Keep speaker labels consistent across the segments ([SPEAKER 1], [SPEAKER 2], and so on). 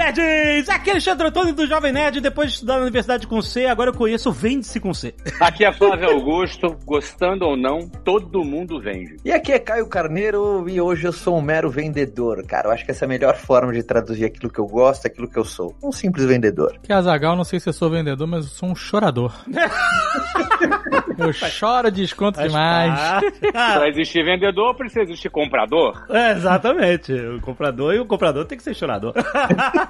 [SPEAKER 1] Nerds! Aqui é Alexandre Antônio do Jovem Nerd. Depois de estudar na universidade com C, agora eu conheço o Vende-se com C.
[SPEAKER 2] Aqui é Flávio Augusto, gostando ou não, todo mundo vende.
[SPEAKER 3] E aqui é Caio Carneiro e hoje eu sou um mero vendedor, cara. Eu acho que essa é a melhor forma de traduzir aquilo que eu gosto, aquilo que eu sou. Um simples vendedor.
[SPEAKER 4] Que Azagal, não sei se eu sou vendedor, mas eu sou um chorador. eu choro, desconto demais.
[SPEAKER 2] Pra existir vendedor, precisa existir comprador.
[SPEAKER 1] É, exatamente. O comprador e o comprador tem que ser chorador.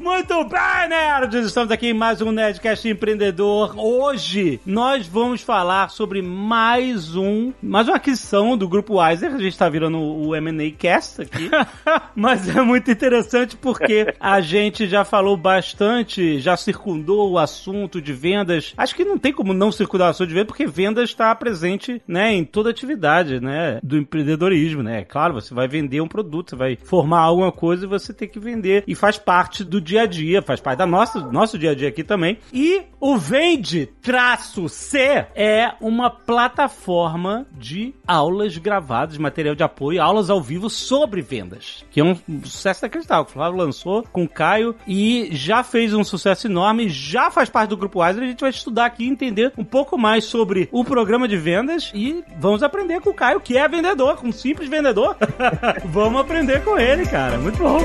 [SPEAKER 1] Muito bem, nerds! Estamos aqui em mais um Nerdcast Empreendedor. Hoje nós vamos falar sobre mais um, mais uma aquisição do Grupo Weiser. A gente está virando o M&A Cast aqui. Mas é muito interessante porque a gente já falou bastante, já circundou o assunto de vendas. Acho que não tem como não circundar o assunto de vendas, porque vendas está presente, né, em toda atividade, né, do empreendedorismo, né? Claro, você vai vender um produto, você vai formar alguma coisa e você tem que vender. E faz parte do dia a dia, faz parte da nossa, nosso dia a dia aqui também. E o Vende-C é uma plataforma de aulas gravadas, material de apoio, aulas ao vivo sobre vendas, que é um sucesso inacreditável. O Flávio lançou com o Caio e já fez um sucesso enorme, já faz parte do Grupo Wiser. A gente vai estudar aqui e entender um pouco mais sobre o programa de vendas e vamos aprender com o Caio, que é vendedor, um simples vendedor. vamos aprender com ele, cara. Muito bom.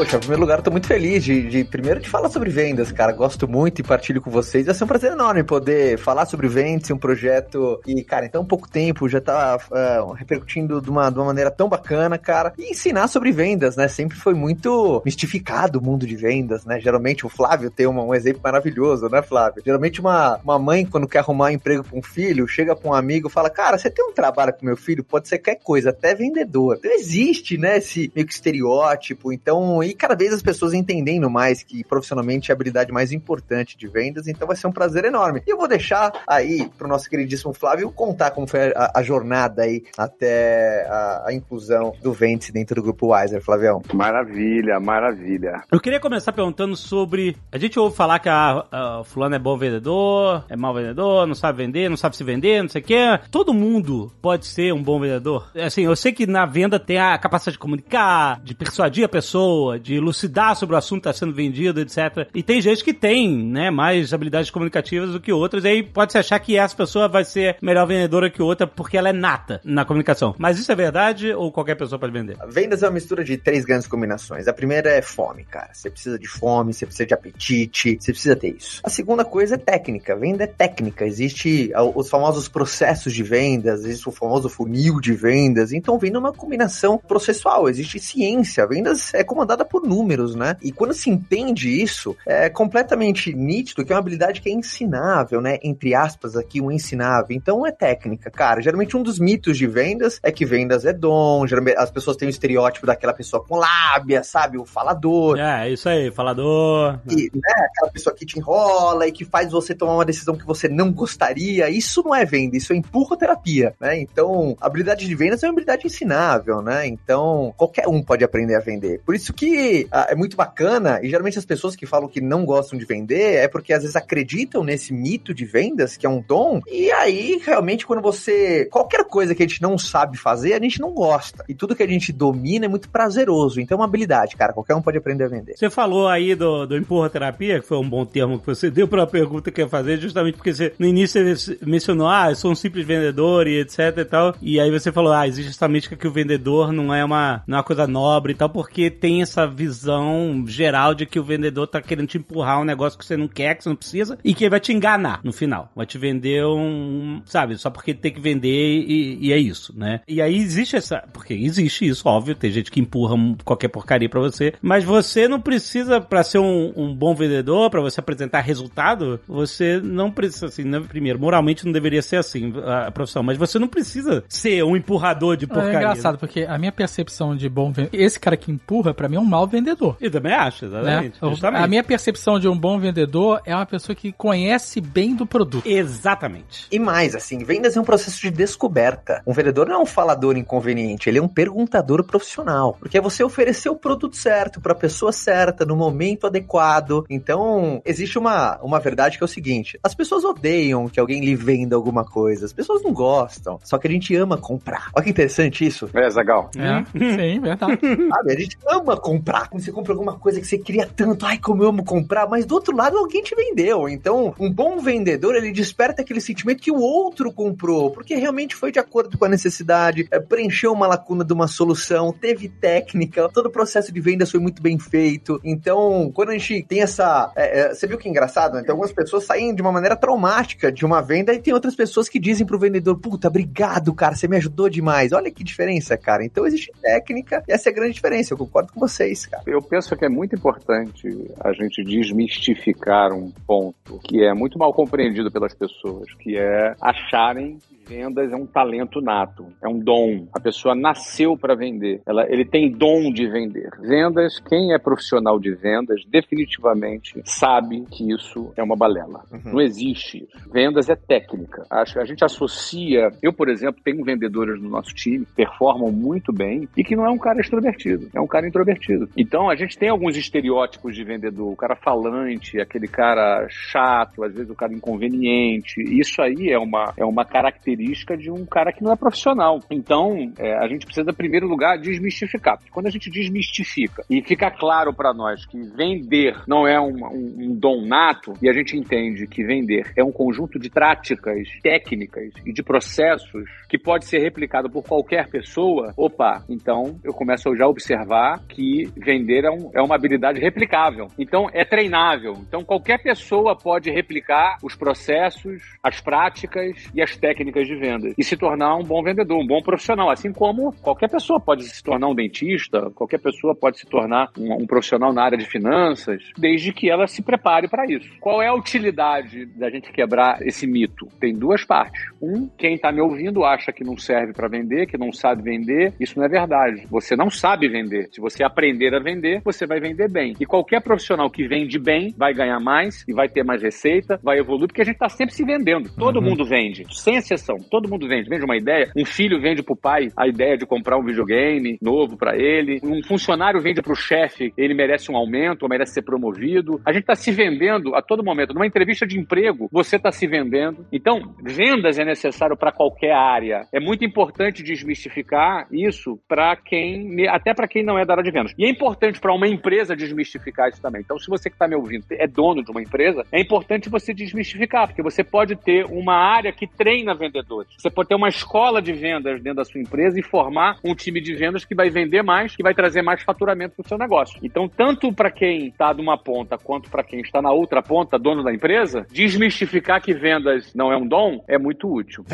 [SPEAKER 3] Poxa, em primeiro lugar, eu tô muito feliz de, de, primeiro de falar sobre vendas, cara. Gosto muito e partilho com vocês. Vai ser um prazer enorme poder falar sobre vendas, um projeto e, cara, em tão pouco tempo já tá uh, repercutindo de uma, de uma maneira tão bacana, cara. E ensinar sobre vendas, né? Sempre foi muito mistificado o mundo de vendas, né? Geralmente o Flávio tem uma, um exemplo maravilhoso, né, Flávio? Geralmente uma, uma mãe, quando quer arrumar emprego pra um filho, chega pra um amigo e fala, cara, você tem um trabalho com meu filho? Pode ser qualquer coisa, até vendedor. Então existe, né, esse meio que estereótipo. Então, e cada vez as pessoas entendendo mais que profissionalmente é a habilidade mais importante de vendas, então vai ser um prazer enorme. E eu vou deixar aí pro nosso queridíssimo Flávio contar como foi a, a jornada aí até a, a inclusão do Vende dentro do grupo Wiser, Flavião.
[SPEAKER 2] Maravilha, maravilha.
[SPEAKER 1] Eu queria começar perguntando sobre. A gente ouve falar que a, a fulano é bom vendedor, é mau vendedor, não sabe vender, não sabe se vender, não sei o quê. Todo mundo pode ser um bom vendedor. Assim, eu sei que na venda tem a capacidade de comunicar, de persuadir a pessoa, de elucidar sobre o assunto que está sendo vendido, etc. E tem gente que tem, né, mais habilidades comunicativas do que outras, e aí pode-se achar que essa pessoa vai ser melhor vendedora que outra porque ela é nata na comunicação. Mas isso é verdade ou qualquer pessoa pode vender?
[SPEAKER 3] Vendas é uma mistura de três grandes combinações. A primeira é fome, cara. Você precisa de fome, você precisa de apetite, você precisa ter isso. A segunda coisa é técnica. Venda é técnica. Existe os famosos processos de vendas, existe o famoso funil de vendas. Então, venda é uma combinação processual. Existe ciência. Vendas é comandada por números, né? E quando se entende isso, é completamente nítido que é uma habilidade que é ensinável, né? Entre aspas aqui, um ensinável. Então é técnica, cara. Geralmente um dos mitos de vendas é que vendas é dom. Geralmente as pessoas têm o estereótipo daquela pessoa com lábia, sabe? O falador.
[SPEAKER 1] É, isso aí, falador.
[SPEAKER 3] E, né? Aquela pessoa que te enrola e que faz você tomar uma decisão que você não gostaria. Isso não é venda, isso é empurroterapia, né? Então, habilidade de vendas é uma habilidade ensinável, né? Então, qualquer um pode aprender a vender. Por isso que ah, é muito bacana, e geralmente as pessoas que falam que não gostam de vender é porque às vezes acreditam nesse mito de vendas, que é um dom, e aí realmente quando você. qualquer coisa que a gente não sabe fazer, a gente não gosta. E tudo que a gente domina é muito prazeroso. Então é uma habilidade, cara. Qualquer um pode aprender a vender.
[SPEAKER 1] Você falou aí do, do empurra terapia, que foi um bom termo que você deu para a pergunta que ia fazer, justamente porque você, no início você mencionou, ah, eu sou um simples vendedor e etc e tal. E aí você falou, ah, existe essa que o vendedor não é uma, não é uma coisa nobre e tal, porque tem essa visão geral de que o vendedor tá querendo te empurrar um negócio que você não quer, que você não precisa, e que ele vai te enganar no final. Vai te vender um, sabe, só porque tem que vender e, e é isso, né? E aí existe essa, porque existe isso, óbvio, tem gente que empurra qualquer porcaria para você, mas você não precisa, para ser um, um, bom vendedor, para você apresentar resultado, você não precisa, assim, né? primeiro, moralmente não deveria ser assim a profissão, mas você não precisa ser um empurrador de porcaria.
[SPEAKER 4] É engraçado, porque a minha percepção de bom vendedor, esse cara que empurra, para mim é um mau vendedor.
[SPEAKER 1] E também acho,
[SPEAKER 4] Né?
[SPEAKER 1] exatamente. Justamente.
[SPEAKER 4] A minha percepção de um bom vendedor é uma pessoa que conhece bem do produto.
[SPEAKER 1] Exatamente.
[SPEAKER 3] E mais, assim, vendas é um processo de descoberta. Um vendedor não é um falador inconveniente, ele é um perguntador profissional. Porque é você oferecer o produto certo para a pessoa certa, no momento adequado. Então, existe uma, uma verdade que é o seguinte: as pessoas odeiam que alguém lhe venda alguma coisa, as pessoas não gostam. Só que a gente ama comprar. Olha que interessante isso.
[SPEAKER 2] É, Zagal.
[SPEAKER 4] É, sim, verdade.
[SPEAKER 3] Sabe? A gente ama comprar. Quando você compra alguma coisa que você queria tanto, ai, como eu amo comprar, mas do outro lado alguém te vendeu. Então, um bom vendedor, ele desperta aquele sentimento que o outro comprou, porque realmente foi de acordo com a necessidade, é, preencheu uma lacuna de uma solução, teve técnica, todo o processo de vendas foi muito bem feito. Então, quando a gente tem essa. é, é, você viu que é engraçado? Né? Então, algumas pessoas saem de uma maneira traumática de uma venda e tem outras pessoas que dizem pro vendedor: Puta, obrigado, cara, você me ajudou demais. Olha que diferença, cara. Então, existe técnica e essa é a grande diferença. Eu concordo com vocês, cara.
[SPEAKER 2] Eu penso que é muito importante a gente desmistificar um ponto que é muito mal compreendido pelas pessoas, que é acharem vendas é um talento nato, é um dom. A pessoa nasceu para vender, ela, ele tem dom de vender. Vendas, quem é profissional de vendas, definitivamente sabe que isso é uma balela.
[SPEAKER 3] Uhum.
[SPEAKER 2] Não existe isso. Vendas é técnica. Acho que a gente associa. Eu, por exemplo, tenho vendedores no nosso time que performam muito bem e que não é um cara extrovertido, é um cara introvertido. Então a gente tem alguns estereótipos de vendedor, o cara falante, aquele cara chato, às vezes o cara inconveniente. Isso aí é uma, é uma característica de um cara que não é profissional. Então é, a gente precisa, em primeiro lugar, desmistificar. Porque quando a gente desmistifica e fica claro para nós que vender não é um, um, um dom nato, e a gente entende que vender é um conjunto de práticas técnicas e de processos que pode ser replicado por qualquer pessoa, opa, então eu começo já a observar que vender é, um- é uma habilidade replicável. Então é treinável. Então qualquer pessoa pode replicar os processos, as práticas e as técnicas de venda e se tornar um bom vendedor, um bom profissional. Assim como qualquer pessoa pode se tornar um dentista, qualquer pessoa pode se tornar um, um profissional na área de finanças, desde que ela se prepare para isso. Qual é a utilidade da gente quebrar esse mito? Tem duas partes. Um, quem está me ouvindo acha que não serve para vender, que não sabe vender. Isso não é verdade. Você não sabe vender. Se você aprender a vender, você vai vender bem. E qualquer profissional que vende bem vai ganhar mais e vai ter mais receita, vai evoluir, porque a gente está sempre se vendendo. Todo mundo vende, sem exceção. Todo mundo vende. Vende uma ideia, um filho vende pro pai a ideia de comprar um videogame novo para ele, um funcionário vende pro chefe, ele merece um aumento, merece ser promovido. A gente está se vendendo a todo momento. Numa entrevista de emprego, você está se vendendo. Então, vendas é necessário para qualquer área. É muito importante desmistificar isso para quem, até para quem não é da área de vendas. E é importante para uma empresa desmistificar isso também. Então, se você que está me ouvindo é dono de uma empresa, é importante você desmistificar, porque você pode ter uma área que treina vendedores. Você pode ter uma escola de vendas dentro da sua empresa e formar um time de vendas que vai vender mais, que vai trazer mais faturamento para o seu negócio. Então, tanto para quem está de uma ponta quanto para quem está na outra ponta, dono da empresa, desmistificar que vendas não é um dom é muito útil.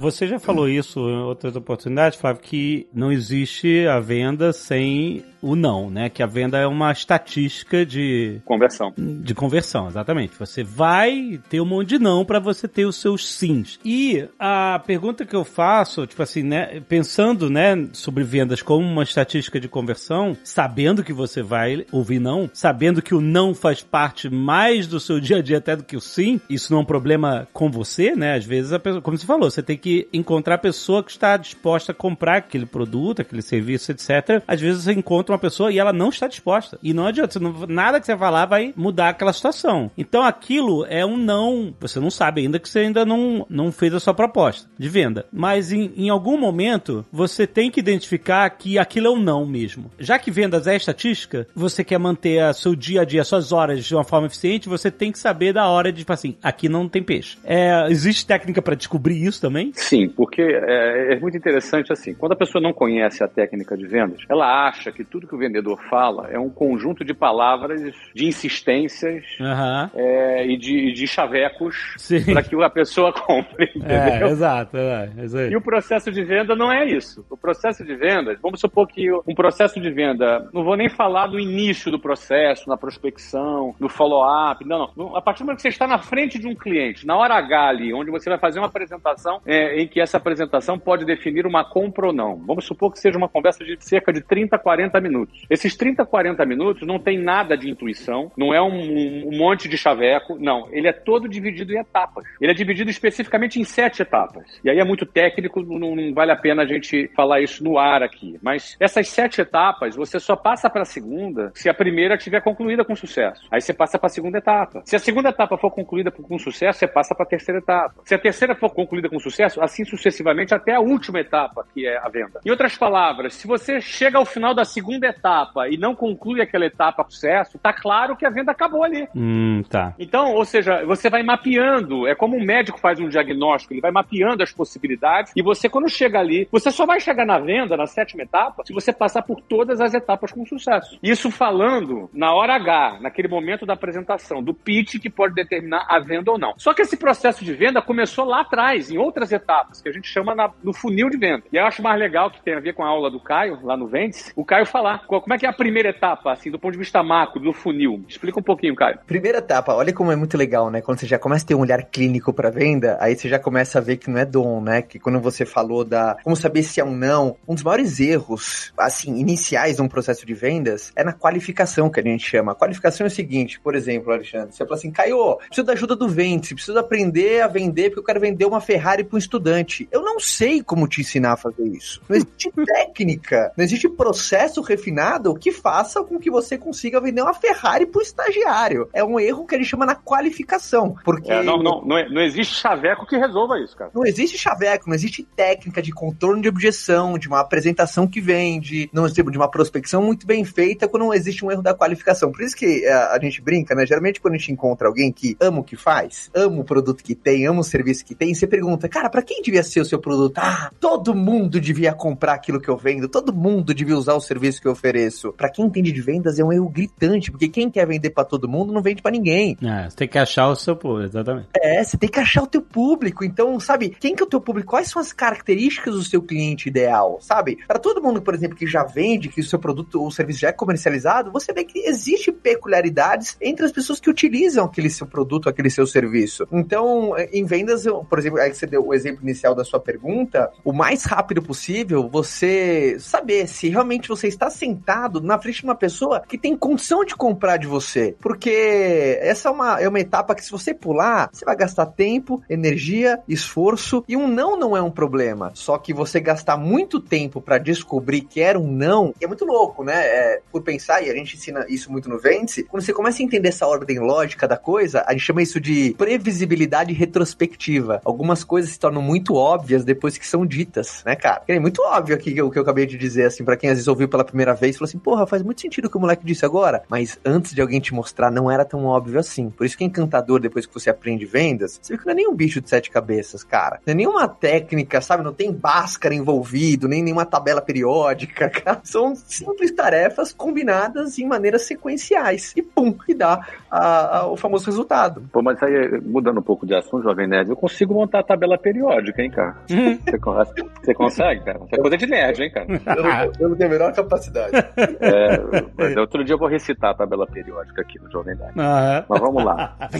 [SPEAKER 1] Você já falou isso em outras oportunidades, Flávio, que não existe a venda sem o não, né? Que a venda é uma estatística de,
[SPEAKER 2] Conversão.
[SPEAKER 1] de conversão, exatamente. Você vai ter um monte de não para você ter os seus sims. E a pergunta que eu faço, tipo assim, né, pensando, né, sobre vendas como uma estatística de conversão, sabendo que você vai ouvir não, sabendo que o não faz parte mais do seu dia a dia até do que o sim, isso não é um problema com você, né? Às vezes, a pessoa, como você falou, você tem que encontrar a pessoa que está disposta a comprar aquele produto, aquele serviço, etc. Às vezes você encontra uma pessoa e ela não está disposta. E não adianta, não- nada que você falar vai mudar aquela situação. Então aquilo é um não. Você não sabe ainda que você ainda não, não fez a sua proposta de venda. Mas em, em algum momento você tem que identificar que aquilo é um não mesmo. Já que vendas é estatística, você quer manter seu dia a dia, suas horas de uma forma eficiente, você tem que saber da hora de, tipo assim, aqui não tem peixe. É, existe técnica para descobrir isso também?
[SPEAKER 2] Sim, porque é, é muito interessante assim. Quando a pessoa não conhece a técnica de vendas, ela acha que tudo tudo que o vendedor fala é um conjunto de palavras, de insistências
[SPEAKER 1] Aham.
[SPEAKER 2] é, e de, de chavecos para que a pessoa compre, entendeu?
[SPEAKER 1] É, exato, é, é.
[SPEAKER 2] E o processo de venda não é isso. O processo de venda, vamos supor que um processo de venda, não vou nem falar do início do processo, na prospecção, no follow-up, não, não. A partir do momento que você está na frente de um cliente, na hora H ali, onde você vai fazer uma apresentação é, em que essa apresentação pode definir uma compra ou não. Vamos supor que seja uma conversa de cerca de 30, 40 minutos. Esses 30, 40 minutos não tem nada de intuição, não é um, um monte de chaveco, não. Ele é todo dividido em etapas. Ele é dividido especificamente em sete etapas. E aí é muito técnico, não, não vale a pena a gente falar isso no ar aqui. Mas essas sete etapas, você só passa para a segunda se a primeira tiver concluída com sucesso. Aí você passa para a segunda etapa. Se a segunda etapa for concluída com sucesso, você passa para a terceira etapa. Se a terceira for concluída com sucesso, assim sucessivamente até a última etapa, que é a venda. Em outras palavras, se você chega ao final da segunda etapa e não conclui aquela etapa com sucesso, tá claro que a venda acabou ali.
[SPEAKER 1] Hum, tá.
[SPEAKER 2] Então, ou seja, você vai mapeando, é como um médico faz um diagnóstico, ele vai mapeando as possibilidades e você, quando chega ali, você só vai chegar na venda, na sétima etapa, se você passar por todas as etapas com sucesso. Isso falando na hora H, naquele momento da apresentação, do pitch que pode determinar a venda ou não. Só que esse processo de venda começou lá atrás, em outras etapas, que a gente chama na- no funil de venda. E eu acho mais legal que tem a ver com a aula do Caio, lá no Vendes, o Caio falar qual- como é que é a primeira etapa, assim, do ponto de vista macro, do funil. Explica um pouquinho, Caio.
[SPEAKER 3] Primeira etapa, olha como é muito legal, né? Quando você já começa a ter um olhar clínico para venda, aí você já começa a ver que não é dom, né? Que quando você falou da como saber se é um não, um dos maiores erros, assim, iniciais de um processo de vendas é na qualificação que a gente chama. A qualificação é o seguinte, por exemplo, Alexandre, você fala assim, Caio, preciso da ajuda do vende, preciso aprender a vender porque eu quero vender uma Ferrari para um estudante. Eu não sei como te ensinar a fazer isso. Não existe técnica, não existe processo refinado que faça com que você consiga vender uma Ferrari para o estagiário. É um erro que a gente chama na qualificação, porque
[SPEAKER 2] É, não, não, não, é- não existe chaveco que resolva isso, cara.
[SPEAKER 3] não existe chaveco, não existe técnica de contorno de objeção, de uma apresentação que vende, não existe de uma prospecção muito bem feita quando não existe um erro da qualificação. Por isso que é, a gente brinca, né? Geralmente quando a gente encontra alguém que ama o que faz, ama o produto que tem, ama o serviço que tem, você pergunta, cara, pra quem devia ser o seu produto? Ah, todo mundo devia comprar aquilo que eu vendo, todo mundo devia usar o serviço que eu ofereço. Pra quem entende de vendas é um erro gritante, porque quem quer vender pra todo mundo não vende pra ninguém.
[SPEAKER 1] É, você tem que achar o seu público, exatamente.
[SPEAKER 3] É, você tem que achar o teu público. Então, sabe, quem que é o teu público? Quais são as características do seu cliente ideal, sabe? Para todo mundo, por exemplo, que já vende, que o seu produto ou serviço já é comercializado, você vê que existe peculiaridades entre as pessoas que utilizam aquele seu produto, aquele seu serviço. Então, em vendas, eu- por exemplo, aí que você deu o exemplo inicial da sua pergunta, o mais rápido possível, você saber se realmente você está sentado na frente de uma pessoa que tem condição de comprar de você. Porque essa é uma, é uma etapa que se você pular, você vai gastar tempo, energia, esforço, e um não não é um problema. Só que você gastar muito tempo para descobrir que era um não, é muito louco, né? É, por pensar, e a gente ensina isso muito no Vence, quando você começa a entender essa ordem lógica da coisa, a gente chama isso de previsibilidade retrospectiva. Algumas coisas se tornam muito óbvias depois que são ditas, né, cara? É muito óbvio aqui o que eu acabei de dizer, assim, para quem às vezes ouviu pela primeira vez, falou assim, porra, faz muito sentido o que o moleque disse agora, mas antes de alguém te mostrar, não era tão óbvio assim. Por isso que é encantador, depois que você aprende vendas, você vê que não é nem um bicho de sete cabeças, cara. Não é nenhuma técnica, sabe? Não tem báscara envolvido, nem nenhuma tabela periódica, cara. São simples tarefas combinadas em maneiras sequenciais. E pum, e dá a- a- o famoso resultado.
[SPEAKER 2] Pô, mas aí, mudando um pouco de assunto, Jovem Nerd, eu consigo montar a tabela periódica, hein, cara? Você, con- você consegue, cara? É coisa de nerd, hein, cara?
[SPEAKER 3] Eu, eu não tenho a menor capacidade.
[SPEAKER 2] É, mas outro dia eu vou recitar a tabela periódica aqui no Jovem Nerd.
[SPEAKER 1] Ah,
[SPEAKER 2] Mas vamos lá.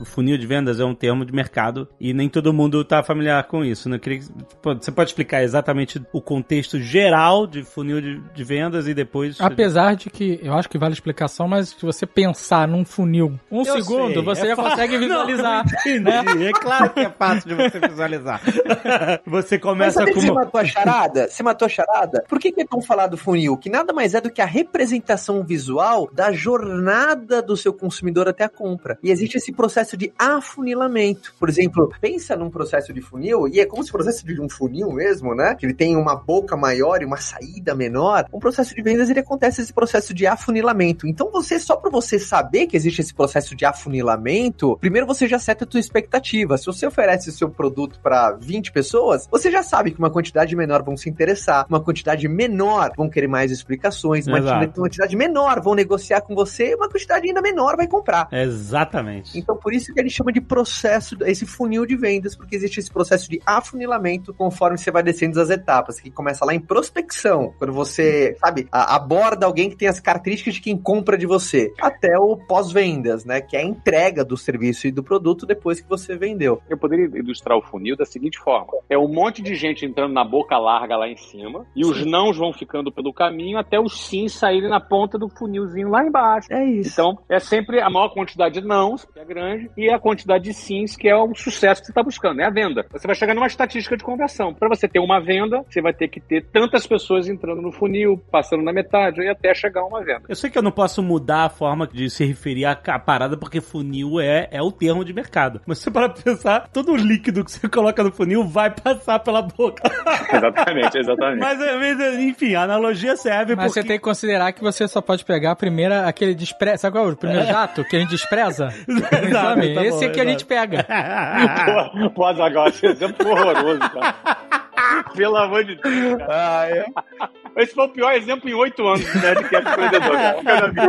[SPEAKER 1] o funil de vendas é um termo de mercado e nem todo mundo está familiar com isso, né? Queria que- pô, Você pode explicar exatamente o contexto geral de funil de, de vendas e depois...
[SPEAKER 4] Apesar de que eu acho que vale explicação, mas se você pensar num funil um
[SPEAKER 1] Eu
[SPEAKER 4] segundo,
[SPEAKER 1] sei,
[SPEAKER 4] você
[SPEAKER 1] é
[SPEAKER 4] já
[SPEAKER 1] fácil.
[SPEAKER 4] consegue visualizar.
[SPEAKER 1] Não, entendi. É claro que é fácil de você visualizar. Você começa com
[SPEAKER 3] você
[SPEAKER 1] uma...
[SPEAKER 3] matou a charada? Você matou a charada? Por que, que é tão falado do funil? Que nada mais é do que a representação visual da jornada do seu consumidor até a compra. E existe esse processo de afunilamento. Por exemplo, pensa num processo de funil, e é como se fosse de um funil mesmo, né? Que ele tem uma boca maior e uma saída menor. Um processo de vendas, ele acontece esse processo de afunilamento. Então você, só para você saber que existe esse processo de afunilamento, primeiro você já seta a tua expectativa. Se você oferece o seu produto para 20 pessoas, você já sabe que uma quantidade menor vão se interessar. Uma quantidade menor vão querer mais explicações, uma
[SPEAKER 1] Exato.
[SPEAKER 3] quantidade menor vão negociar com você, uma quantidade ainda menor vai comprar.
[SPEAKER 1] Exatamente.
[SPEAKER 3] Então, por isso que a gente chama de processo, esse funil de vendas, porque existe esse processo de afunilamento conforme você vai descendo as etapas, que começa lá em prospecção, quando você, sabe, aborda alguém que tem as características de quem compra de você, até o pós-vendas, né, que é a entrega do serviço e do produto depois que você vendeu.
[SPEAKER 2] Eu poderia ilustrar o funil da seguinte forma: é um monte de gente entrando na boca larga lá em cima, e os nãos vão ficando pelo caminho até os sims saírem na ponta do funilzinho lá embaixo.
[SPEAKER 3] É isso.
[SPEAKER 2] Então, é sempre a maior quantidade de nãos, que é grande, e a quantidade de sims, que é o sucesso que você está buscando, é a venda. Você vai chegar numa estatística de conversão. Para você ter uma venda, você vai ter que ter tantas pessoas entrando no funil, passando na metade, e até chegar a uma venda.
[SPEAKER 1] Eu sei que eu não posso mudar a forma de se referir à parada, porque funil é, é o termo de mercado. Mas você para pensar, todo o líquido que você coloca no funil vai passar pela boca.
[SPEAKER 2] exatamente, exatamente.
[SPEAKER 1] Mas, mas, enfim, a analogia serve
[SPEAKER 4] Mas
[SPEAKER 1] porque...
[SPEAKER 4] você tem que considerar que você só pode pegar a primeira, aquele despreza. Sabe qual é o primeiro jato que a gente despreza? Exame.
[SPEAKER 1] tá bom,
[SPEAKER 4] Esse é que a
[SPEAKER 1] exato.
[SPEAKER 4] gente pega.
[SPEAKER 2] Pô, pô Azaghal, esse exemplo horroroso, cara. Pelo amor de Deus, cara.
[SPEAKER 3] Ah, é.
[SPEAKER 2] Esse foi o pior exemplo em oito anos de empreendedor, cara. Que eu já vi.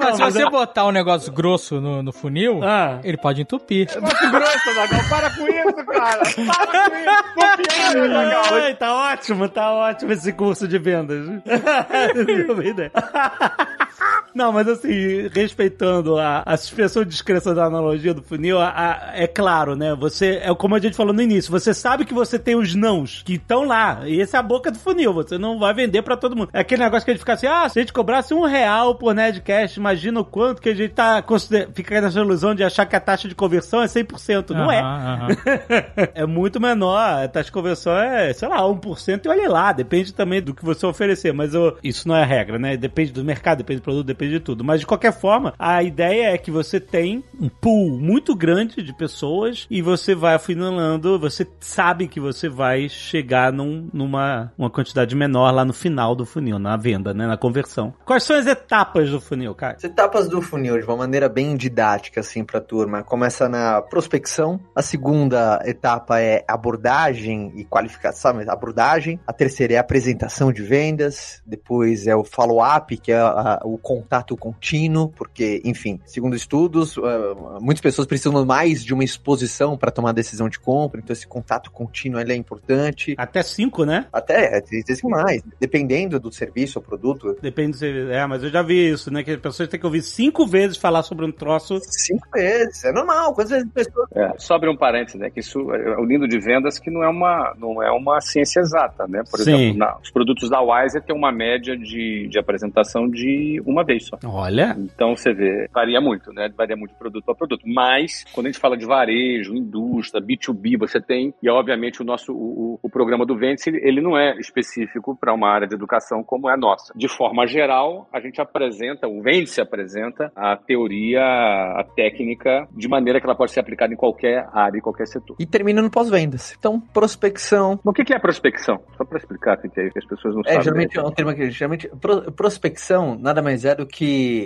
[SPEAKER 4] Mas se você botar um negócio grosso no, no funil,
[SPEAKER 1] Ah.
[SPEAKER 4] ele pode entupir.
[SPEAKER 2] Muito grosso, Azaghal. Para com isso, cara. Para com isso.
[SPEAKER 1] Ai, tá ótimo, tá ótimo esse curso de vendas. Não, mas assim, respeitando a, a suspensão de descrença da analogia do funil, a- a- é claro, né? Você, é como a gente falou no início, você sabe que você tem os nãos que estão lá, e essa é a boca do funil, você não vai vender pra todo mundo. É aquele negócio que a gente fica assim, ah, se a gente cobrasse um real por Nerdcast, imagina o quanto que a gente tá fica nessa ilusão de achar que a taxa de conversão é 100%, não é.
[SPEAKER 4] Aham, aham.
[SPEAKER 1] é muito menor. A taxa de conversão é, sei lá, 1% e olha lá. Depende também do que você oferecer. Mas ô, isso não é a regra, né? Depende do mercado, depende do produto, depende de tudo. Mas de qualquer forma, a ideia é que você tem um pool muito grande de pessoas e você vai afunilando. Você sabe que você vai chegar num, numa uma quantidade menor lá no final do funil, na venda, né? Na conversão. Quais são as etapas do funil, cara?
[SPEAKER 3] As etapas do funil, de uma maneira bem didática, assim, pra turma. Começa na prospecção. A segunda etapa é abordagem e qualificação, abordagem. A terceira é apresentação de vendas. Depois é o follow-up, que é a- o contato contínuo, porque, enfim, segundo estudos, ah, muitas pessoas precisam mais de uma exposição para tomar decisão de compra. Então, esse contato contínuo ele é importante.
[SPEAKER 1] Até 5, né?
[SPEAKER 3] Até, existem mais. Dependendo do serviço ou produto,
[SPEAKER 1] Depende se. É, mas eu já vi isso, né? Que as pessoas têm que ouvir cinco vezes falar sobre um troço.
[SPEAKER 3] cinco vezes. É normal. Quantas vezes as pessoas
[SPEAKER 2] É, só abrir um parênteses, né? Que isso é o lindo de vendas que não é uma, não é uma ciência exata, né? Por
[SPEAKER 1] Sim.
[SPEAKER 2] exemplo, na- os produtos da Wiser têm uma média de, de apresentação de uma vez só.
[SPEAKER 1] Olha.
[SPEAKER 2] Então você vê, varia muito, né? Varia muito de produto a produto. Mas, quando a gente fala de varejo, indústria, B2B, você tem, e obviamente o nosso o, o- programa do Vence, ele, não é específico para uma área de educação como é a nossa. De forma geral, a gente apresenta, o Vence apresenta a teoria, a técnica, de maneira que ela pode ser aplicada em qualquer área, em qualquer setor.
[SPEAKER 3] E termina no pós-vendas. Então, prospecção.
[SPEAKER 2] Mas O que é prospecção? Só para explicar, que, que as pessoas não
[SPEAKER 3] É,
[SPEAKER 2] sabem.
[SPEAKER 3] geralmente é um termo que geralmente pro- prospecção nada mais é do que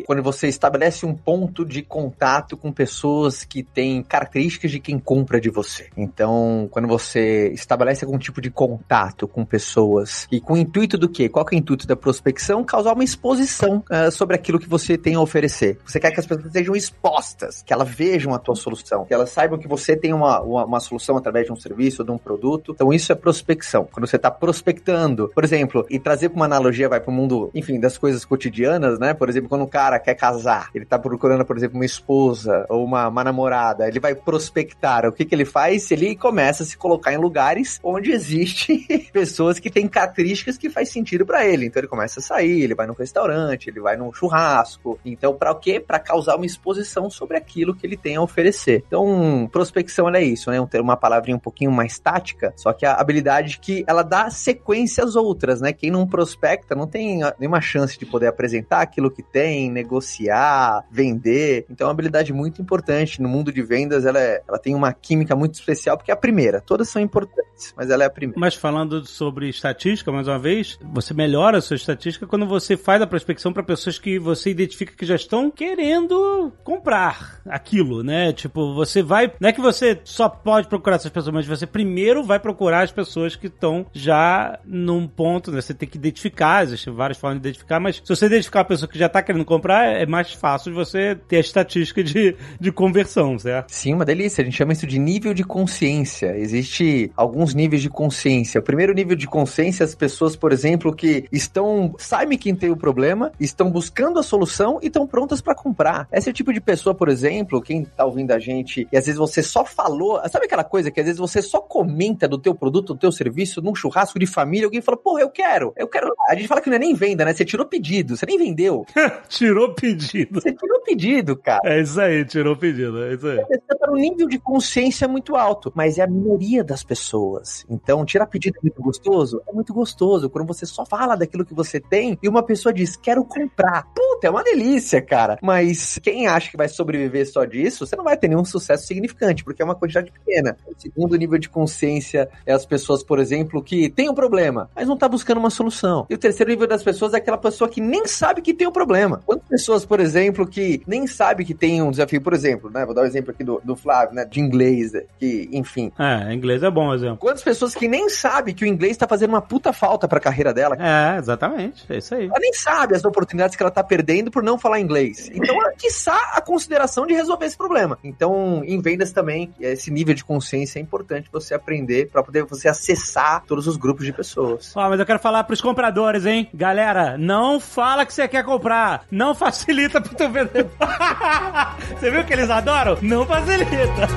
[SPEAKER 3] quando você estabelece um ponto de contato com pessoas que têm características de quem compra de você. Então, quando você estabelece algum tipo de contato com pessoas e com o intuito do quê? Qual que é o intuito da prospecção? Causar uma exposição ah, sobre aquilo que você tem a oferecer. Você quer que as pessoas sejam expostas, que elas vejam a tua solução, que elas saibam que você tem uma, uma, uma solução através de um serviço ou de um produto. Então, isso é prospecção. Quando você está prospectando, por exemplo, e trazer para uma analogia, vai para o mundo, enfim, das coisas cotidianas, né? Por exemplo, quando um cara quer casar, ele está procurando, por exemplo, uma esposa ou uma, uma namorada, ele vai prospectar. O que, que ele faz? Ele começa a se colocar em lugares onde existem pessoas que têm características que faz sentido para ele. Então, ele começa a sair, ele vai num restaurante, ele vai num churrasco. Então, para o quê? Para causar uma exposição sobre aquilo que ele tem a oferecer. Então, prospecção é isso, né? Um uma palavrinha um pouquinho mais tática, só que a habilidade que ela dá sequência às outras, né? Quem não prospecta não tem nenhuma chance de poder apresentar aquilo que tem, negociar, vender. Então, é uma habilidade muito importante no mundo de vendas. Ela, é- ela tem uma química muito especial porque é a primeira. Todas são importantes. antes, mas ela é a primeira.
[SPEAKER 1] Mas falando sobre estatística, mais uma vez, você melhora a sua estatística quando você faz a prospecção para pessoas que você identifica que já estão querendo comprar aquilo, né? Tipo, você vai. Não é que você só pode procurar essas pessoas, mas você primeiro vai procurar as pessoas que estão já num ponto, né? Você tem que identificar, existem várias formas de identificar, mas se você identificar a pessoa que já está querendo comprar, é mais fácil você ter a estatística de, de conversão, certo?
[SPEAKER 3] Sim, uma delícia. A gente chama isso de nível de consciência. Existe alguns níveis de consciência. O primeiro nível de consciência, as pessoas, por exemplo, que estão, sabem quem tem o problema, estão buscando a solução e estão prontas para comprar. Esse é o tipo de pessoa, por exemplo, quem tá ouvindo a gente, e às vezes você só falou, sabe aquela coisa que às vezes você só comenta do teu produto, do teu serviço, num churrasco de família, alguém fala, porra, eu quero, eu quero. A gente fala que não é nem venda, né? Você tirou pedido, você nem vendeu.
[SPEAKER 1] tirou pedido.
[SPEAKER 3] Você tirou pedido, cara.
[SPEAKER 1] É isso aí, tirou pedido, é isso aí.
[SPEAKER 3] Você tá num nível de consciência muito alto, mas é a minoria das pessoas. Então, tirar pedido é muito gostoso? É muito gostoso. Quando você só fala daquilo que você tem e uma pessoa diz, quero comprar. Puta, é uma delícia, cara. Mas quem acha que vai sobreviver só disso, você não vai ter nenhum sucesso significante, porque é uma quantidade pequena. O segundo nível de consciência é as pessoas, por exemplo, que tem um problema, mas não tá buscando uma solução. E o terceiro nível das pessoas é aquela pessoa que nem sabe que tem um problema. Quantas pessoas, por exemplo, que nem sabe que tem um desafio, por exemplo, né? Vou dar o um exemplo aqui do, do Flávio, né? De inglês, que, enfim.
[SPEAKER 1] É, inglês é bom exemplo.
[SPEAKER 3] Quantas pessoas que nem sabe que o inglês tá fazendo uma puta falta pra carreira dela?
[SPEAKER 1] É, exatamente. É isso aí.
[SPEAKER 3] Ela nem sabe as oportunidades que ela tá perdendo por não falar inglês. Então, quiçá a consideração de resolver esse problema. Então, em vendas também, esse nível de consciência é importante você aprender para poder você acessar todos os grupos de pessoas.
[SPEAKER 1] Ó, mas eu quero falar pros compradores, hein? Galera, não fala que você quer comprar. Não facilita pro teu vendedor. você viu que eles adoram? Não facilita.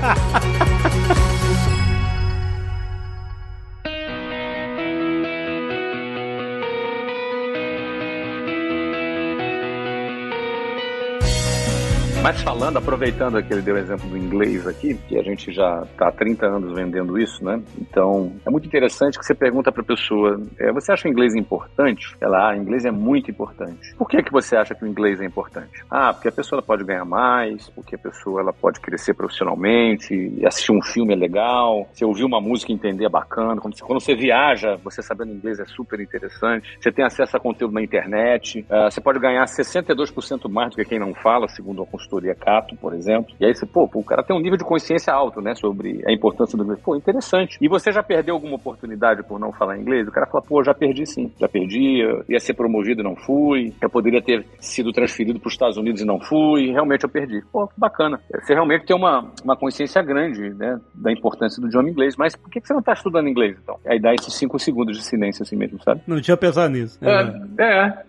[SPEAKER 2] Mas falando, aproveitando que ele deu o exemplo do inglês aqui, que a gente já está há 30 anos vendendo isso, né? Então, é muito interessante que você pergunta para a pessoa, é, você acha o inglês importante? Ela, ah, inglês é muito importante. Por que, que você acha que o inglês é importante? Ah, porque a pessoa pode ganhar mais, porque a pessoa ela pode crescer profissionalmente, assistir um filme é legal, se ouvir uma música e entender é bacana, quando você, quando você viaja, você sabendo inglês é super interessante, você tem acesso a conteúdo na internet, uh, você pode ganhar 62% mais do que quem não fala, segundo a consultoria Cato, por exemplo. E aí você, pô, o cara tem um nível de consciência alto, né, sobre a importância do inglês. Pô, interessante. E você já perdeu alguma oportunidade por não falar inglês? O cara fala, pô, já perdi sim. Já perdi, ia ser promovido e não fui. Eu poderia ter sido transferido para os Estados Unidos e não fui. Realmente eu perdi. Pô, que bacana. Você realmente tem uma, uma consciência grande, né, da importância do idioma inglês. Mas por que você não está estudando inglês, então? Aí dá esses cinco segundos de silêncio assim mesmo, sabe?
[SPEAKER 1] Não tinha pensado nisso.
[SPEAKER 2] É, é,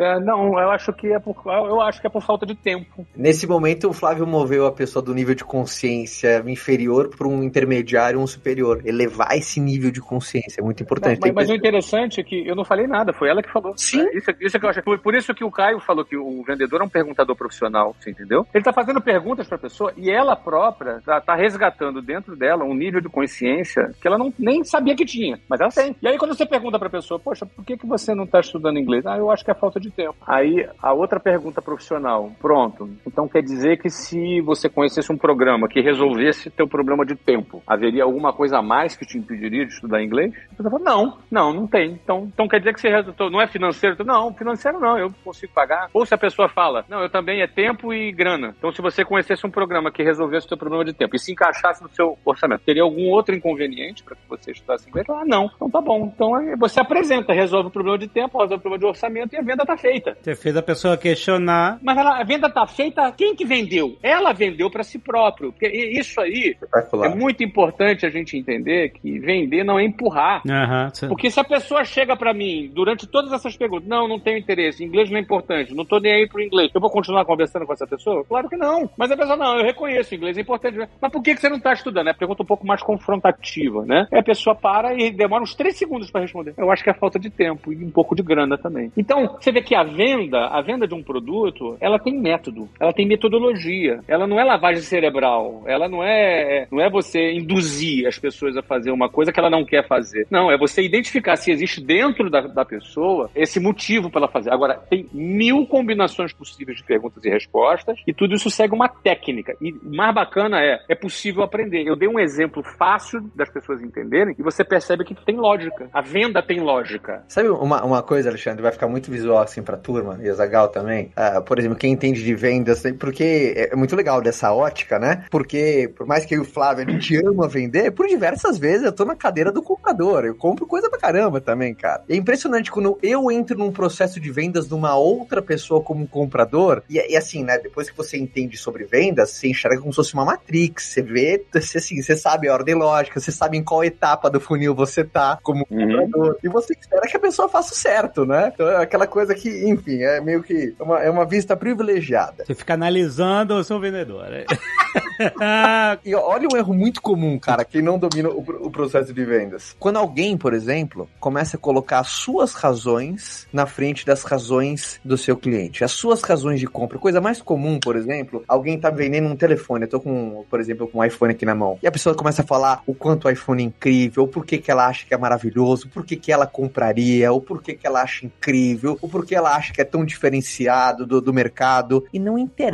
[SPEAKER 2] é não, eu acho que é por, eu acho que é por falta de tempo.
[SPEAKER 3] Nesse momento, o Flávio moveu a pessoa do nível de consciência inferior para um intermediário, um superior. Elevar esse nível de consciência é muito importante.
[SPEAKER 2] Não, mas, mas o interessante é que eu não falei nada, foi ela que falou.
[SPEAKER 3] Sim.
[SPEAKER 2] É, isso, isso é que eu acho. Por isso que o Caio falou que o vendedor é um perguntador profissional, você entendeu? Ele está fazendo perguntas para a pessoa e ela própria está tá resgatando dentro dela um nível de consciência que ela não, nem sabia que tinha, mas ela tem. E aí quando você pergunta para a pessoa, poxa, por que, que você não está estudando inglês? Ah, eu acho que é falta de tempo. Aí a outra pergunta profissional, pronto. Então quer dizer que se você conhecesse um programa que resolvesse teu problema de tempo, haveria alguma coisa a mais que te impediria de estudar inglês? Você fala, não, não, não tem. Então, então quer dizer que você resultou, não é financeiro? Não, financeiro não, eu consigo pagar. Ou se a pessoa fala, não, eu também é tempo e grana. Então, se você conhecesse um programa que resolvesse o teu problema de tempo e se encaixasse no seu orçamento, teria algum outro inconveniente para que você estudasse inglês? Ah, não, então tá bom. Então você apresenta, resolve o problema de tempo, resolve o problema de orçamento e a venda tá feita.
[SPEAKER 1] Você fez a pessoa questionar.
[SPEAKER 2] Mas ela, a venda tá feita, quem que vendeu? Ela vendeu para si próprio. Porque isso aí é muito importante a gente entender que vender não é empurrar.
[SPEAKER 1] Uhum,
[SPEAKER 2] porque se a pessoa chega para mim durante todas essas perguntas, não, não tenho interesse, inglês não é importante, não tô nem aí pro inglês, eu vou continuar conversando com essa pessoa? Claro que não. Mas a pessoa, não, eu reconheço, inglês é importante. Mas por que, que você não tá estudando? É a pergunta um pouco mais confrontativa, né? E a pessoa para e demora uns três segundos para responder. Eu acho que é falta de tempo e um pouco de grana também. Então, você vê que a venda, a venda de um produto, ela tem método, ela tem metodologia. Ela não é lavagem cerebral. Ela não é, não é você induzir as pessoas a fazer uma coisa que ela não quer fazer. Não, é você identificar se existe dentro da, da pessoa esse motivo para ela fazer. Agora, tem mil combinações possíveis de perguntas e respostas e tudo isso segue uma técnica. E o mais bacana é, é possível aprender. Eu dei um exemplo fácil das pessoas entenderem e você percebe que tem lógica. A venda tem lógica.
[SPEAKER 3] Sabe uma, uma coisa, Alexandre, vai ficar muito visual assim pra turma, e Zagal também. Uh, por exemplo, quem entende de vendas, porque é muito legal dessa ótica, né? Porque, por mais que eu e o Flávio, a gente ama vender, por diversas vezes eu tô na cadeira do comprador. Eu compro coisa pra caramba também, cara. E é impressionante quando eu entro num processo de vendas de uma outra pessoa como comprador, e, e assim, né? Depois que você entende sobre vendas, você enxerga como se fosse uma matrix. Você vê, você, assim, você sabe a ordem lógica, você sabe em qual etapa do funil você tá como uhum. comprador. E você espera que a pessoa faça o certo, né? Então é aquela coisa que, enfim, é meio que uma, é uma vista privilegiada.
[SPEAKER 1] Você fica analisando o seu vendedor. Né?
[SPEAKER 3] e olha um erro muito comum, cara, quem não domina o, o, processo de vendas. Quando alguém, por exemplo, começa a colocar as suas razões na frente das razões do seu cliente, as suas razões de compra. Coisa mais comum, por exemplo, alguém tá vendendo um telefone, eu tô com, por exemplo, com um iPhone aqui na mão, e a pessoa começa a falar o quanto o iPhone é incrível, o porquê que ela acha que é maravilhoso, o porquê que ela compraria, o porquê que ela acha incrível, o porquê ela acha que é tão diferenciado do, do mercado, e não interessa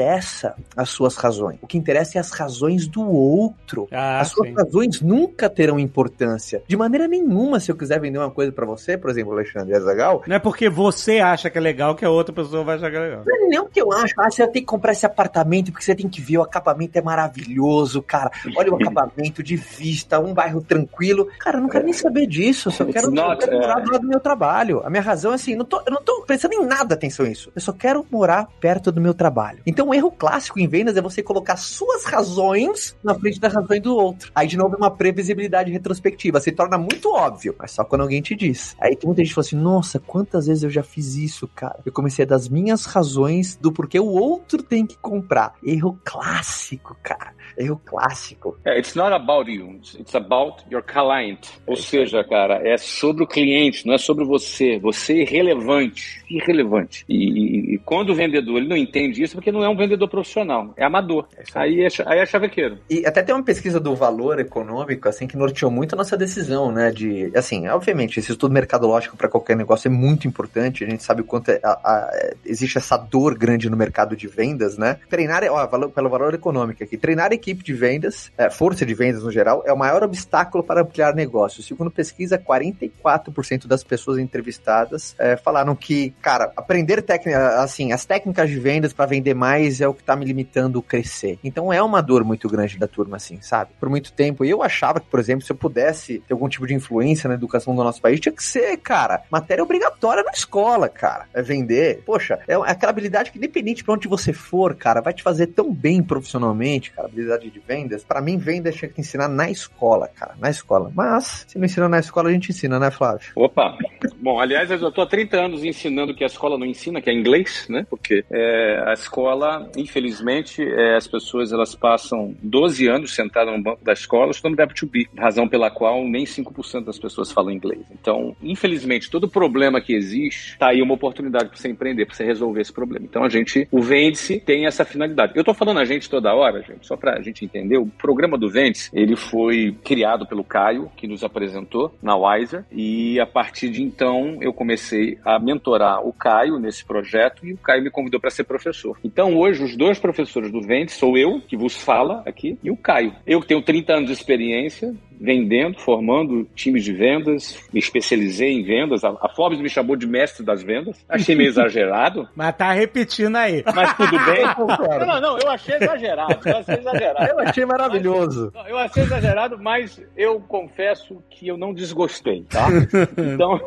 [SPEAKER 3] as suas razões. O que interessa é as razões do outro. Ah, As suas sim. razões nunca terão importância. De maneira nenhuma, se eu quiser vender uma coisa para você, por exemplo, Alexandre Azagal.
[SPEAKER 1] Não é porque você acha que é legal que a outra pessoa vai achar que é legal.
[SPEAKER 3] Não é nem o que eu acho. Ah, você tem que comprar esse apartamento porque você tem que ver o acabamento é maravilhoso, cara. Olha o acabamento de vista, um bairro tranquilo. Cara, eu não quero nem saber disso. Eu só quero, not, eu quero morar do lado do meu trabalho. A minha razão é assim, não tô, eu não tô pensando em nada atenção a isso. Eu só quero morar perto do meu trabalho. Então, um erro clássico em vendas é você colocar suas razões na frente das razões do outro. Aí, de novo, é uma previsibilidade retrospectiva. Se torna muito óbvio, mas só quando alguém te diz. Aí tem muita gente que fala assim: nossa, quantas vezes eu já fiz isso, cara? Eu comecei das minhas razões do porquê o outro tem que comprar. Erro clássico, cara. Erro clássico.
[SPEAKER 2] É, it's not about you, it's about your client. Ou seja, cara, é sobre o cliente, não é sobre você. Você é irrelevante. Irrelevante. E, e quando o vendedor ele não entende isso, é porque não é um vendedor profissional, é amador. É aí, é, aí é chavequeiro.
[SPEAKER 3] E até tem uma pesquisa do valor econômico, assim, que norteou muito a nossa decisão, né? De, assim, obviamente, esse estudo mercadológico para qualquer negócio é muito importante. A gente sabe o quanto é, a, a, existe essa dor grande no mercado de vendas, né? Treinar, ó, valor, pelo valor econômico aqui, treinar equipe de vendas, é, força de vendas no geral, é o maior obstáculo para ampliar negócios. Segundo pesquisa, 44% das pessoas entrevistadas é, falaram que, cara, aprender técnica, assim, as técnicas de vendas para vender mais é o que está me limitando a crescer. Então é uma dor muito grande da turma, assim, sabe? Por muito tempo. E eu achava que, por exemplo, se eu pudesse ter algum tipo de influência na educação do nosso país, tinha que ser, cara, matéria obrigatória na escola, cara. É vender. Poxa, é aquela habilidade que, independente para onde você for, cara, vai te fazer tão bem profissionalmente, cara, habilidade de vendas, para mim, vendas tinha que ensinar na escola, cara, na escola. Mas, se não ensina na escola, a gente ensina, né, Flávio?
[SPEAKER 2] Opa! Bom, aliás, eu tô há 30 anos ensinando que a escola não ensina, que é inglês, né? Porque é, a escola, infelizmente, é, as pessoas elas passam 12 anos sentadas no banco da escola estudando verbo to be, razão pela qual nem 5% das pessoas falam inglês. Então, infelizmente, todo problema que existe, tá aí uma oportunidade para você empreender, para você resolver esse problema. Então, a gente, o Vende-se tem essa finalidade. Eu tô falando a gente toda hora, gente, só pra gente entender, o programa do Ventes, ele foi criado pelo Caio, que nos apresentou na Wiser, e a partir de então eu comecei a mentorar o Caio nesse projeto e o Caio me convidou para ser professor. Então hoje os dois professores do Ventes sou eu, que vos fala aqui, e o Caio. Eu que tenho 30 anos de experiência, vendendo, formando times de vendas, me especializei em vendas. A, a Forbes me chamou de mestre das vendas. Achei meio exagerado.
[SPEAKER 1] Mas tá repetindo aí.
[SPEAKER 2] Mas tudo bem. não, não, não, eu achei exagerado. Eu achei exagerado.
[SPEAKER 3] Eu achei maravilhoso.
[SPEAKER 2] Mas, eu achei exagerado, mas eu confesso que eu não desgostei, tá? Então.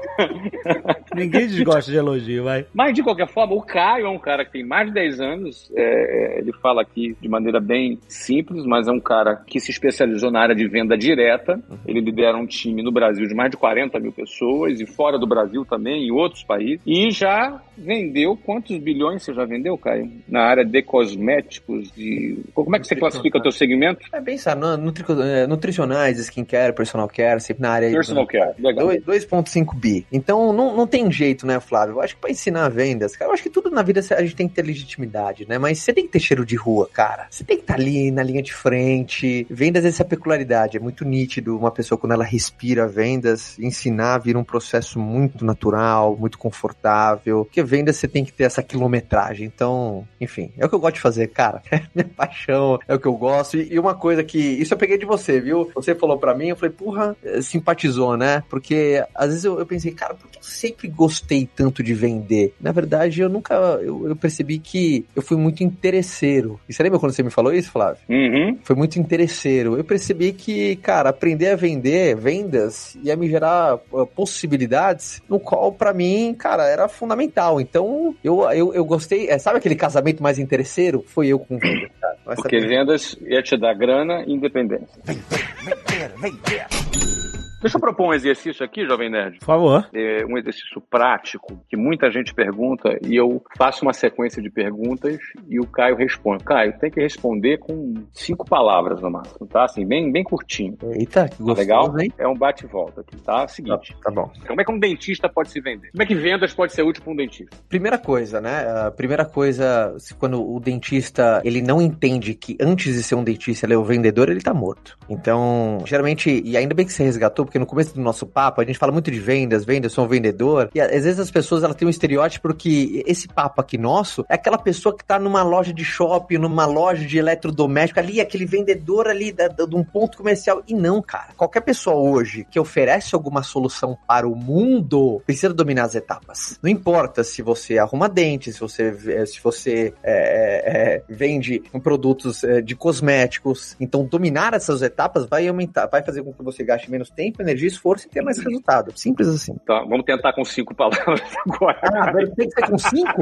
[SPEAKER 1] Ninguém desgosta de elogio, vai.
[SPEAKER 2] Mas de qualquer forma, o Caio é um cara que tem mais de 10 anos. É, ele fala aqui de maneira bem simples, mas é um cara que se especializou na área de venda direta atleta, ele lidera um time no Brasil de mais de 40 mil pessoas e fora do Brasil também, em outros países, e já vendeu quantos bilhões você já vendeu, Caio? Na área de cosméticos, de. Como é que você classifica o teu segmento?
[SPEAKER 3] É bem, sabe, nutri é, nutricionais, skincare, personal care, sempre na área.
[SPEAKER 2] Personal care, legal.
[SPEAKER 3] 2,5 bi. Então não, não tem jeito, né, Flávio? Eu acho que pra ensinar vendas, cara, eu acho que tudo na vida a gente tem que ter legitimidade, né? Mas você tem que ter cheiro de rua, cara. Você tem que estar tá ali na linha de frente. Vendas, essa peculiaridade. É muito nítido uma pessoa quando ela respira vendas, ensinar vira um processo muito natural, muito confortável. Porque vendas você tem que ter essa quilometragem. Então, enfim, é o que eu gosto de fazer, cara. É minha paixão, é o que eu gosto. E uma coisa que. Isso eu peguei de você, viu? Você falou para mim, eu falei, porra, eh, simpatizou, né? Porque às vezes eu, eu pensei, cara, por que eu sempre gostei tanto de vender? Na verdade, eu nunca. Eu, eu percebi que eu fui muito interesseiro. E você lembra quando você me falou isso, Flávio?
[SPEAKER 2] Uhum.
[SPEAKER 3] Foi muito interesseiro. Eu percebi que, cara, aprender a vender, vendas, ia me gerar uh, possibilidades, no qual, para mim, cara, era fundamental. Então, eu, eu, eu gostei. É, sabe aquele casamento mais interesseiro? Foi eu com vendas, cara.
[SPEAKER 2] Porque vendas ia te dar grana e independência. Vender, vender. Deixa eu propor um exercício aqui, Jovem Nerd.
[SPEAKER 1] Por favor.
[SPEAKER 2] É um exercício prático que muita gente pergunta e eu faço uma sequência de perguntas e o Caio responde. Caio, tem que responder com cinco palavras no máximo, tá? Assim, bem, bem curtinho.
[SPEAKER 3] Eita, que gostoso,
[SPEAKER 2] Legal?
[SPEAKER 3] hein?
[SPEAKER 2] É um bate-volta aqui, tá? Seguinte.
[SPEAKER 3] Tá, tá, bom.
[SPEAKER 2] Como é que um dentista pode se vender? Como é que vendas pode ser útil para um dentista?
[SPEAKER 3] Primeira coisa, né? A primeira coisa, quando o dentista ele não entende que antes de ser um dentista ele é o vendedor, ele tá morto. Então, geralmente, e ainda bem que você resgatou, porque no começo do nosso papo a gente fala muito de vendas, vendas, sou um vendedor, e às vezes as pessoas elas têm um estereótipo que esse papo aqui nosso é aquela pessoa que tá numa loja de shopping, numa loja de eletrodoméstico, ali, aquele vendedor ali da, da, de um ponto comercial. E não, cara. Qualquer pessoa hoje que oferece alguma solução para o mundo precisa dominar as etapas. Não importa se você arruma dentes, se você, se você é, é, vende produtos de cosméticos. Então, dominar essas etapas vai aumentar, vai fazer com que você gaste menos tempo, energia, esforço e ter mais resultado. Simples assim.
[SPEAKER 2] Tá, vamos tentar com cinco palavras agora.
[SPEAKER 3] Ah, tem que ser com cinco?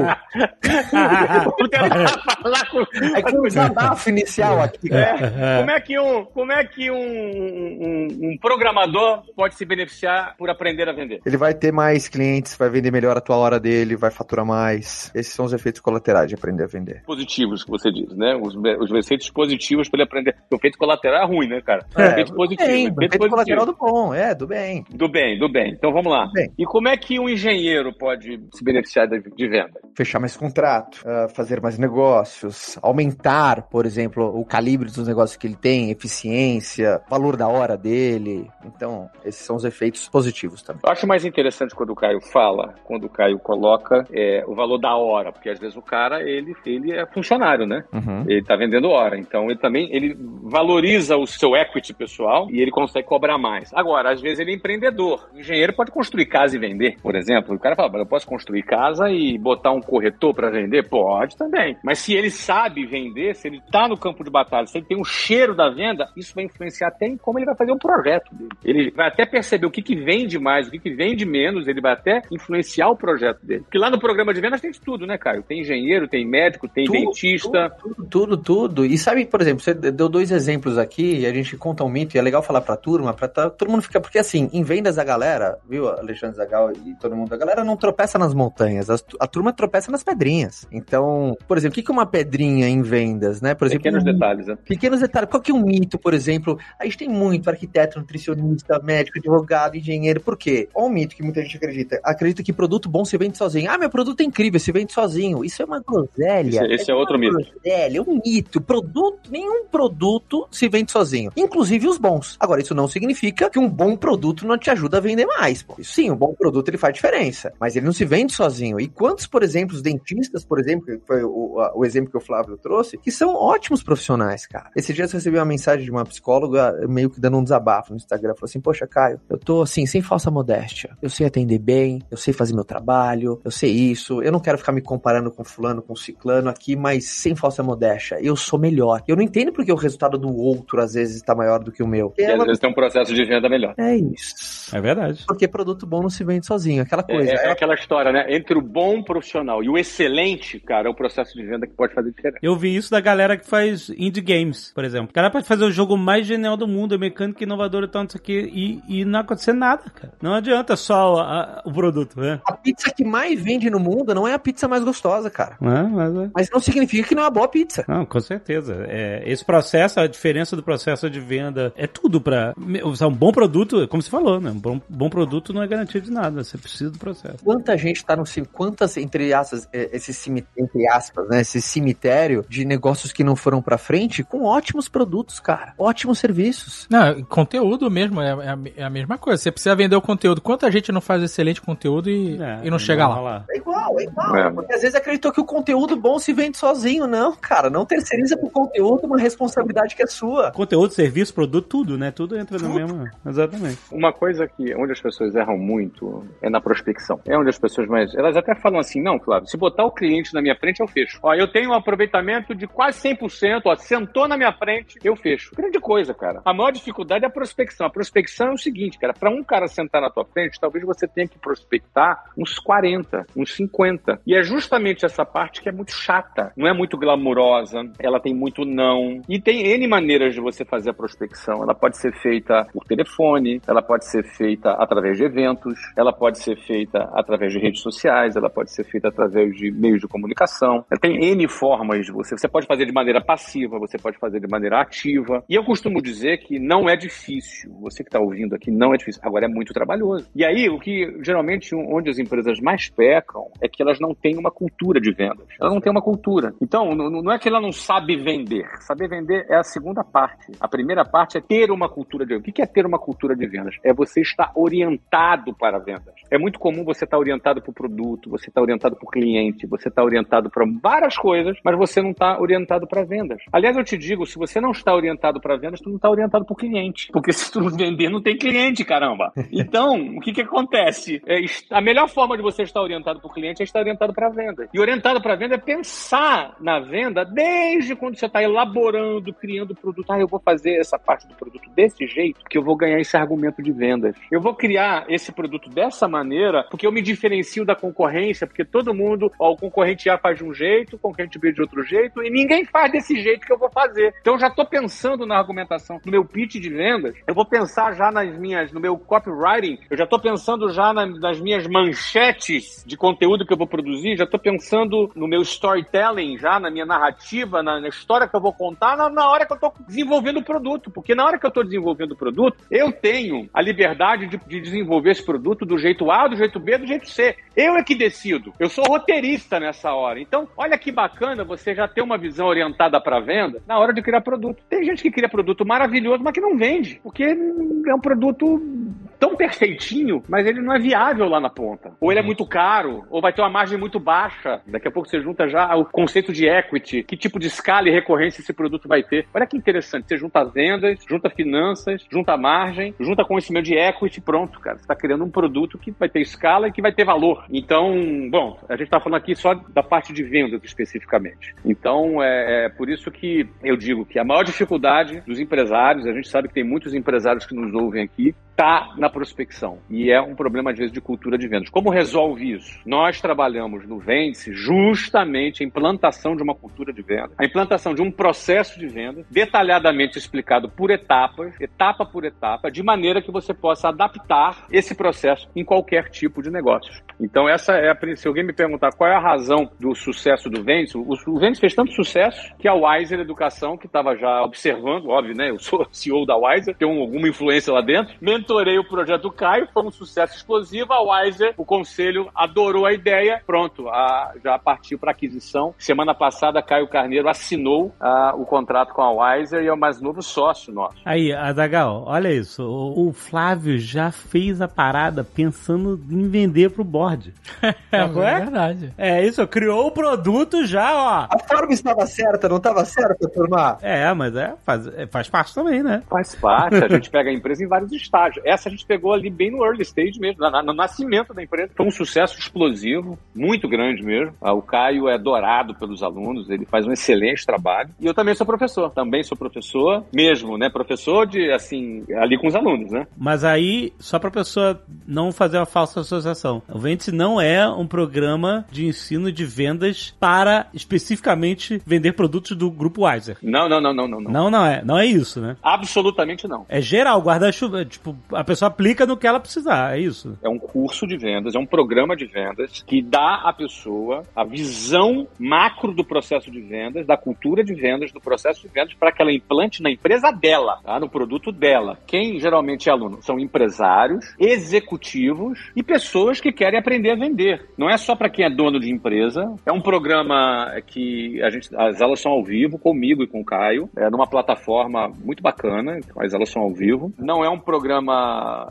[SPEAKER 2] vamos tentar falar com.
[SPEAKER 3] É com um desabafo inicial aqui.
[SPEAKER 2] É. Como é que, um, como é que um, um, um, programador pode se beneficiar por aprender a vender?
[SPEAKER 3] Ele vai ter mais clientes, vai vender melhor a tua hora dele, vai faturar mais. Esses são os efeitos colaterais de aprender a vender.
[SPEAKER 2] Positivos, que você diz, né? Os, os efeitos positivos para ele aprender. O efeito colateral é ruim, né, cara?
[SPEAKER 3] É, efeito positivo. Bem, efeito, efeito positivo. colateral do bom, é, do bem.
[SPEAKER 2] Do bem, do bem. Então vamos lá. E como é que um engenheiro pode se beneficiar de, venda?
[SPEAKER 3] Fechar mais contrato, uh, fazer mais negócios, aumentar, por exemplo, o calibre dos negócios que ele tem, eficiência, valor da hora dele. Então, esses são os efeitos positivos também.
[SPEAKER 2] Eu acho mais interessante quando o Caio fala, quando o Caio coloca é, o valor da hora, porque às vezes o cara, ele, ele é funcionário, né?
[SPEAKER 3] Uhum.
[SPEAKER 2] Ele tá vendendo hora. Então, ele também ele valoriza o seu equity pessoal e ele consegue cobrar mais. Agora, às vezes ele é empreendedor. O engenheiro pode construir casa e vender, por exemplo. O cara fala, eu posso construir casa e botar um corretor para vender? Pode também. Mas se ele sabe vender, se ele tá no campo de batalha, se ele tem um cheiro da venda, isso vai influenciar até em como ele vai fazer o projeto dele. Ele vai até perceber o que, que vende mais, o que, que vende menos, ele vai até influenciar o projeto dele. Porque lá no programa de vendas tem de tudo, né, Caio? Tem engenheiro, tem médico, tem tudo, dentista.
[SPEAKER 3] Tudo, tudo, tudo, E sabe, por exemplo, você deu dois exemplos aqui e a gente conta um mito e é legal falar pra turma, pra tá, todo mundo Porque assim, em vendas a galera, viu, Alexandre Zagal e todo mundo, a galera não tropeça nas montanhas, a, a turma tropeça nas pedrinhas. Então, por exemplo, o que, que é uma pedrinha em vendas, né? Por exemplo,
[SPEAKER 2] pequenos um, detalhes, né?
[SPEAKER 3] Pequenos detalhes. Qual que é um mito, por exemplo? A gente tem muito arquiteto, nutricionista, médico, advogado, engenheiro. Por quê? Olha um mito que muita gente acredita. Acredita que produto bom se vende sozinho. Ah, meu produto é incrível, se vende sozinho. Isso é uma groselha.
[SPEAKER 2] Esse, esse é, é outro mito.
[SPEAKER 3] Groselha, é um mito. Produto, nenhum produto se vende sozinho. Inclusive os bons. Agora, isso não significa que um bom produto não te ajuda a vender mais. Pô. Sim, um bom produto ele faz diferença. Mas ele não se vende sozinho. E quantos, por exemplo, os dentistas, por exemplo, que foi o, o exemplo que o Flávio trouxe, que são ótimos profissionais, cara. Esse dia eu recebi uma mensagem de uma psicóloga meio que dando um desabafo no Instagram. Falou assim: Poxa, Caio, eu tô assim, sem falsa modéstia. Eu sei atender bem, eu sei fazer meu trabalho, eu sei isso. Eu não quero ficar me comparando com fulano, com ciclano aqui, mas sem falsa modéstia. Eu sou melhor. Eu não entendo porque o resultado do outro às vezes está maior do que o meu.
[SPEAKER 2] E ela... às vezes tem um processo de venda melhor melhor.
[SPEAKER 3] É isso.
[SPEAKER 1] É verdade.
[SPEAKER 3] Porque produto bom não se vende sozinho, aquela coisa.
[SPEAKER 2] É, é
[SPEAKER 3] Ela-
[SPEAKER 2] aquela história, né? Entre o bom profissional e o excelente, cara, é o processo de venda que pode fazer diferença.
[SPEAKER 1] Eu vi isso da galera que faz indie games, por exemplo. O cara pode fazer o jogo mais genial do mundo, é mecânica inovadora e tal, não sei o quê, e, e não acontecer nada, cara. Não adianta só a- o produto, né?
[SPEAKER 3] A pizza que mais vende no mundo não é a pizza mais gostosa, cara.
[SPEAKER 1] É, mas é.
[SPEAKER 3] Mas não significa que não é uma boa pizza.
[SPEAKER 1] Não, com certeza. É, esse processo, a diferença do processo de venda, é tudo pra. Um bom produto, como você falou, né? Um bom, bom produto não é garantia de nada. Você precisa do processo.
[SPEAKER 3] Quanta gente tá no quantas entre aspas, eh, esse cimi- entre aspas, né, esse cemitério de negócios que não foram pra frente com ótimos produtos, cara, ótimos serviços.
[SPEAKER 4] Não, conteúdo mesmo, é, é a, é a mesma coisa. Você precisa vender o conteúdo. Quanta gente não faz excelente conteúdo e,
[SPEAKER 1] É,
[SPEAKER 4] e não chega lá?
[SPEAKER 1] rolar.
[SPEAKER 3] É igual, é igual.
[SPEAKER 2] É.
[SPEAKER 3] Porque às vezes acreditou que o conteúdo bom se vende sozinho, não, cara, não terceiriza pro conteúdo uma responsabilidade que é sua.
[SPEAKER 1] Conteúdo, serviço, produto, tudo, né? Tudo entra no mesmo. Exatamente.
[SPEAKER 2] Uma coisa que onde as pessoas erram muito é na prospecção. É onde as pessoas mais. Elas até falam assim: não, Flávio, se botar o cliente na minha frente, eu fecho. Ó, eu tenho um aproveitamento de quase 100%, ó, sentou na minha frente, eu fecho. Grande coisa, cara. A maior dificuldade é a prospecção. A prospecção é o seguinte, cara: para um cara sentar na tua frente, talvez você tenha que prospectar uns 40, uns 50. E é justamente essa parte que é muito chata. Não é muito glamurosa, ela tem muito não. E tem N maneiras de você fazer a prospecção. Ela pode ser feita por telefone, ela pode ser feita através de eventos, ela pode ser feita através de redes sociais, ela pode ser feita através de meios de comunicação. Ela tem N formas de você. Você pode fazer de maneira passiva, você pode fazer de maneira ativa. E eu costumo dizer que não é difícil. Você que está ouvindo aqui, não é difícil. Agora é muito trabalhoso. E aí, o que geralmente onde as empresas mais pecam é que elas não têm uma cultura de vendas. Elas não têm uma cultura. Então, não é que ela não sabe vender. Saber vender é a segunda parte. A primeira parte é ter uma cultura de. O que é ter uma cultura de vendas? É você estar orientado para vendas. É muito comum você estar orientado para o produto, você estar orientado para o cliente, você estar orientado para várias coisas, mas você não está orientado para vendas. Aliás, eu te digo, se você não está orientado para vendas, tu não está orientado para o cliente. Porque se tu não vender, não tem cliente, caramba. Então, o que que acontece? É, a melhor forma de você estar orientado para o cliente é estar orientado para a venda. E orientado para a venda é pensar na venda desde quando você está elaborando, criando o produto. Ah, eu vou fazer essa parte do produto desse jeito que eu vou ganhar esse argumento de vendas. Eu vou criar esse produto dessa maneira porque eu me diferencio da concorrência, porque todo mundo, ó, o concorrente A faz de um jeito, o concorrente B de outro jeito, e ninguém faz desse jeito que eu vou fazer. Então já estou pensando na argumentação, no meu pitch de vendas, eu vou pensar já nas minhas, no meu copywriting, eu já estou pensando já na- nas minhas manchetes de conteúdo que eu vou produzir, já estou pensando no meu storytelling, já na minha narrativa, na, na história que eu vou contar, na, na hora que eu estou desenvolvendo o produto. Porque na hora que eu estou desenvolvendo o produto, eu tenho a liberdade de, de desenvolver esse produto do jeito A, do jeito B, do jeito C. Eu é que decido. Eu sou roteirista nessa hora. Então, olha que bacana você já ter uma visão orientada para venda na hora de criar produto. Tem gente que cria produto maravilhoso, mas que não vende, porque é um produto tão perfeitinho, mas ele não é viável lá na ponta. Ou ele é muito caro, ou vai ter uma margem muito baixa. Daqui a pouco você junta já o conceito de equity, que tipo de escala e recorrência esse produto vai ter. Olha que interessante, você junta vendas, junta finanças, junta margem, junta conhecimento de equity, pronto, cara. Você está criando um produto que vai ter escala e que vai ter valor. Então, bom, a gente está falando aqui só da parte de vendas especificamente. Então, é, é por isso que eu digo que a maior dificuldade dos empresários, a gente sabe que tem muitos empresários que nos ouvem aqui, está na prospecção. E é um problema, às vezes, de cultura de vendas. Como resolve isso? Nós trabalhamos no Vence justamente a implantação de uma cultura de venda, a implantação de um processo de venda detalhadamente explicado por etapas, etapa por etapa, de maneira que você possa adaptar esse processo em qualquer tipo de negócio. Então, essa é a. Se alguém me perguntar qual é a razão do sucesso do Vence, o, o fez tanto sucesso que a Wiser Educação, que estava já observando, óbvio, né? Eu sou CEO da Wiser, tenho alguma influência lá dentro, mentorei o projeto do Caio, foi um sucesso explosivo. A Wiser, o conselho, adorou a ideia, pronto, a- já partiu para aquisição. Semana passada, Caio Carneiro assinou ah, o contrato com a Wiser e é o mais novo sócio nosso.
[SPEAKER 1] Aí, Azagal, olha isso. O, o Flávio já fez a parada pensando em vender pro board.
[SPEAKER 4] É?
[SPEAKER 1] É?
[SPEAKER 4] verdade.
[SPEAKER 1] É isso, criou o produto já, ó.
[SPEAKER 3] A forma estava certa, não estava certa, turma?
[SPEAKER 1] É, mas é faz, é, faz parte também, né?
[SPEAKER 2] Faz parte, a gente pega a empresa em vários estágios. Ágil. Essa a gente pegou ali bem no early stage mesmo, na, no nascimento da empresa. Foi um sucesso explosivo, muito grande mesmo. Ah, o Caio é adorado pelos alunos, ele faz um excelente trabalho. E eu também sou professor, também sou professor, mesmo, né? Professor de, assim, ali com os alunos, né?
[SPEAKER 1] Mas aí, só pra pessoa não fazer uma falsa associação, o Vente não é um programa de ensino de vendas para especificamente vender produtos do grupo Weiser.
[SPEAKER 2] Não, não, não, não, não. Não,
[SPEAKER 1] não, não é. Não é isso, né?
[SPEAKER 2] Absolutamente não.
[SPEAKER 1] É geral, guarda-chuva. Tipo, a pessoa aplica no que ela precisar, é isso.
[SPEAKER 2] É um curso de vendas, é um programa de vendas que dá à pessoa a visão macro do processo de vendas, da cultura de vendas, do processo de vendas, para que ela implante na empresa dela, tá? no produto dela. Quem geralmente é aluno? São empresários, executivos e pessoas que querem aprender a vender. Não é só para quem é dono de empresa. É um programa que a gente, as aulas são ao vivo, comigo e com o Caio, é numa plataforma muito bacana, as aulas são ao vivo. Não é um programa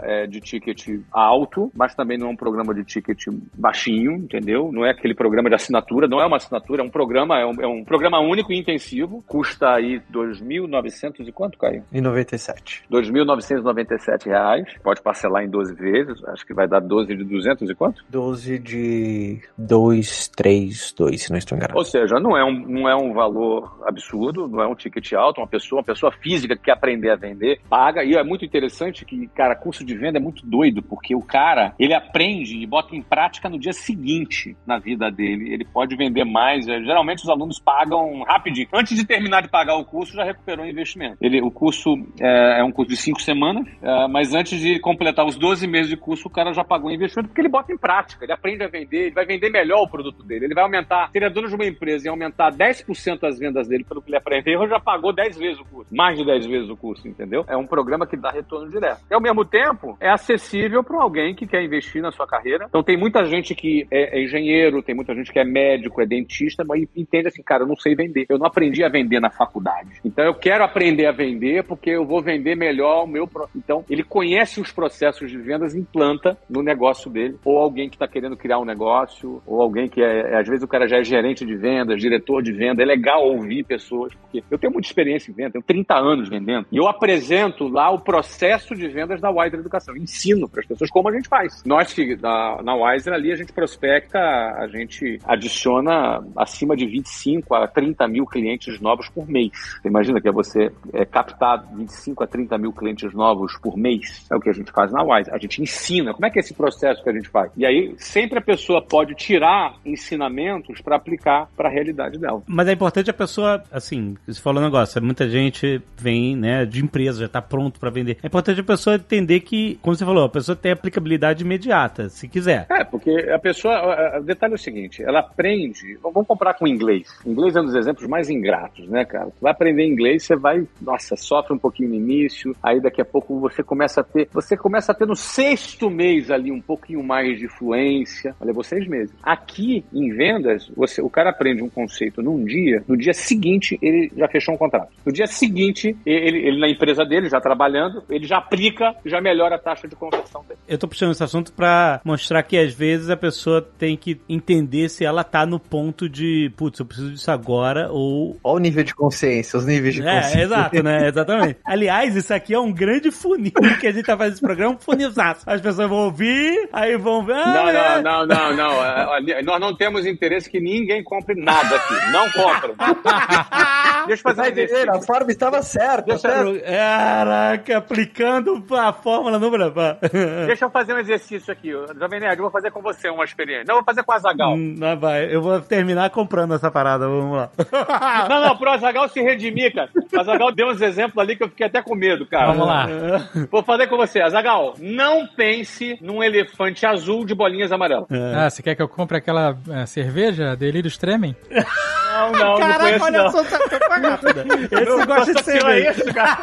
[SPEAKER 2] é, de ticket alto, mas também não é um programa de ticket baixinho, entendeu? Não é aquele programa de assinatura, não é uma assinatura, é um programa, é um, é um programa único e intensivo, custa aí 2.900 e quanto, Caio?
[SPEAKER 3] E 97.
[SPEAKER 2] 2.997 reais, pode parcelar em 12 vezes, acho que vai dar 12 de 200 e quanto?
[SPEAKER 3] 12 de 232, se não estou enganado.
[SPEAKER 2] Ou seja, não é um, não é um valor absurdo, não é um ticket alto, uma pessoa, uma pessoa física que quer aprender a vender, paga, e é muito interessante que, cara, curso de venda é muito doido, porque o cara, ele aprende e bota em prática no dia seguinte na vida dele, ele pode vender mais, é, geralmente os alunos pagam rapidinho, antes de terminar de pagar o curso, já recuperou o investimento. Ele, o curso é, é um curso de cinco semanas, é, mas antes de completar os 12 meses de curso, o cara já pagou o investimento, porque ele bota em prática, ele aprende a vender, ele vai vender melhor o produto dele, ele vai aumentar, se ele é dono de uma empresa e aumentar 10% as vendas dele pelo que ele aprendeu, já pagou 10 vezes o curso, mais de 10 vezes o curso, entendeu? É um programa que dá retorno direto. E ao mesmo tempo, é acessível para alguém que quer investir na sua carreira. Então tem muita gente que é, é engenheiro, tem muita gente que é médico, é dentista, mas entende assim, cara, eu não sei vender. Eu não aprendi a vender na faculdade. Então eu quero aprender a vender porque eu vou vender melhor o meu. Pro... Então ele conhece os processos de vendas, implanta no negócio dele. Ou alguém que está querendo criar um negócio, ou alguém que é, às vezes o cara já é gerente de vendas, diretor de venda. É legal ouvir pessoas, porque eu tenho muita experiência em venda, tenho 30 anos vendendo. E eu apresento lá o processo de da Wiser Educação. Ensino para as pessoas como a gente faz. Nós que na, na Wiser ali a gente prospecta, a gente adiciona acima de 25 a 30 mil clientes novos por mês. Imagina que é você é, captar 25 a 30 mil clientes novos por mês? É o que a gente faz na Wiser. A gente ensina. Como é que é esse processo que a gente faz? E aí sempre a pessoa pode tirar ensinamentos para aplicar para a realidade dela.
[SPEAKER 1] Mas é importante a pessoa, assim, você falou um negócio, muita gente vem, né, de empresa, já está pronto para vender. É importante a pessoa entender que, como você falou, a pessoa tem aplicabilidade imediata, se quiser.
[SPEAKER 2] É, porque a pessoa, o detalhe é o seguinte, ela aprende, vamos comparar com inglês. Inglês é um dos exemplos mais ingratos, né, cara? Você vai aprender inglês, você vai, nossa, sofre um pouquinho no início, aí daqui a pouco você começa a ter, você começa a ter no sexto mês ali um pouquinho mais de fluência, levou seis meses. Aqui, em vendas, você, o cara aprende um conceito num dia, no dia seguinte ele já fechou um contrato. No dia seguinte, ele, ele na empresa dele, já trabalhando, ele já aplica, já melhora a taxa de conversão dele.
[SPEAKER 1] Eu tô puxando esse assunto para mostrar que às vezes a pessoa tem que entender se ela tá no ponto de, putz, eu preciso disso agora ou.
[SPEAKER 3] Olha o nível de consciência, os níveis de
[SPEAKER 1] é,
[SPEAKER 3] consciência.
[SPEAKER 1] exato, né? Exatamente. Aliás, isso aqui é um grande funil que a gente tá fazendo esse programa, um funilzaço. As pessoas vão ouvir, aí vão ver. Ah,
[SPEAKER 2] não,
[SPEAKER 1] é.
[SPEAKER 2] não, não, não, não, é, Nós não temos interesse que ninguém compre nada aqui. Não compra. Deixa eu fazer um exercício.
[SPEAKER 3] A forma estava certa.
[SPEAKER 2] Deixa,
[SPEAKER 1] Caraca, aplicando a fórmula no Brabá.
[SPEAKER 2] Deixa eu fazer um exercício aqui. Jovem Nerd, eu vou fazer com você uma experiência. Não, eu vou fazer com a Zagal.
[SPEAKER 1] Hum, não, vai. Eu vou terminar comprando essa parada. Vamos lá.
[SPEAKER 2] não, não, pro Azagal se redimir, cara. O Azagal deu uns exemplos ali que eu fiquei até com medo, cara.
[SPEAKER 4] Vamos lá.
[SPEAKER 2] Vou fazer com você. Azagal, não pense num elefante azul de bolinhas amarelas.
[SPEAKER 4] Ah, você quer que eu compre aquela uh, cerveja Delírios Tremem?
[SPEAKER 2] Não, não,
[SPEAKER 1] Caraca,
[SPEAKER 2] não conheço,
[SPEAKER 1] olha
[SPEAKER 2] não.
[SPEAKER 1] só, tá rápida. Esse
[SPEAKER 2] Não,
[SPEAKER 1] gosta de cerveja.
[SPEAKER 2] é isso, cara?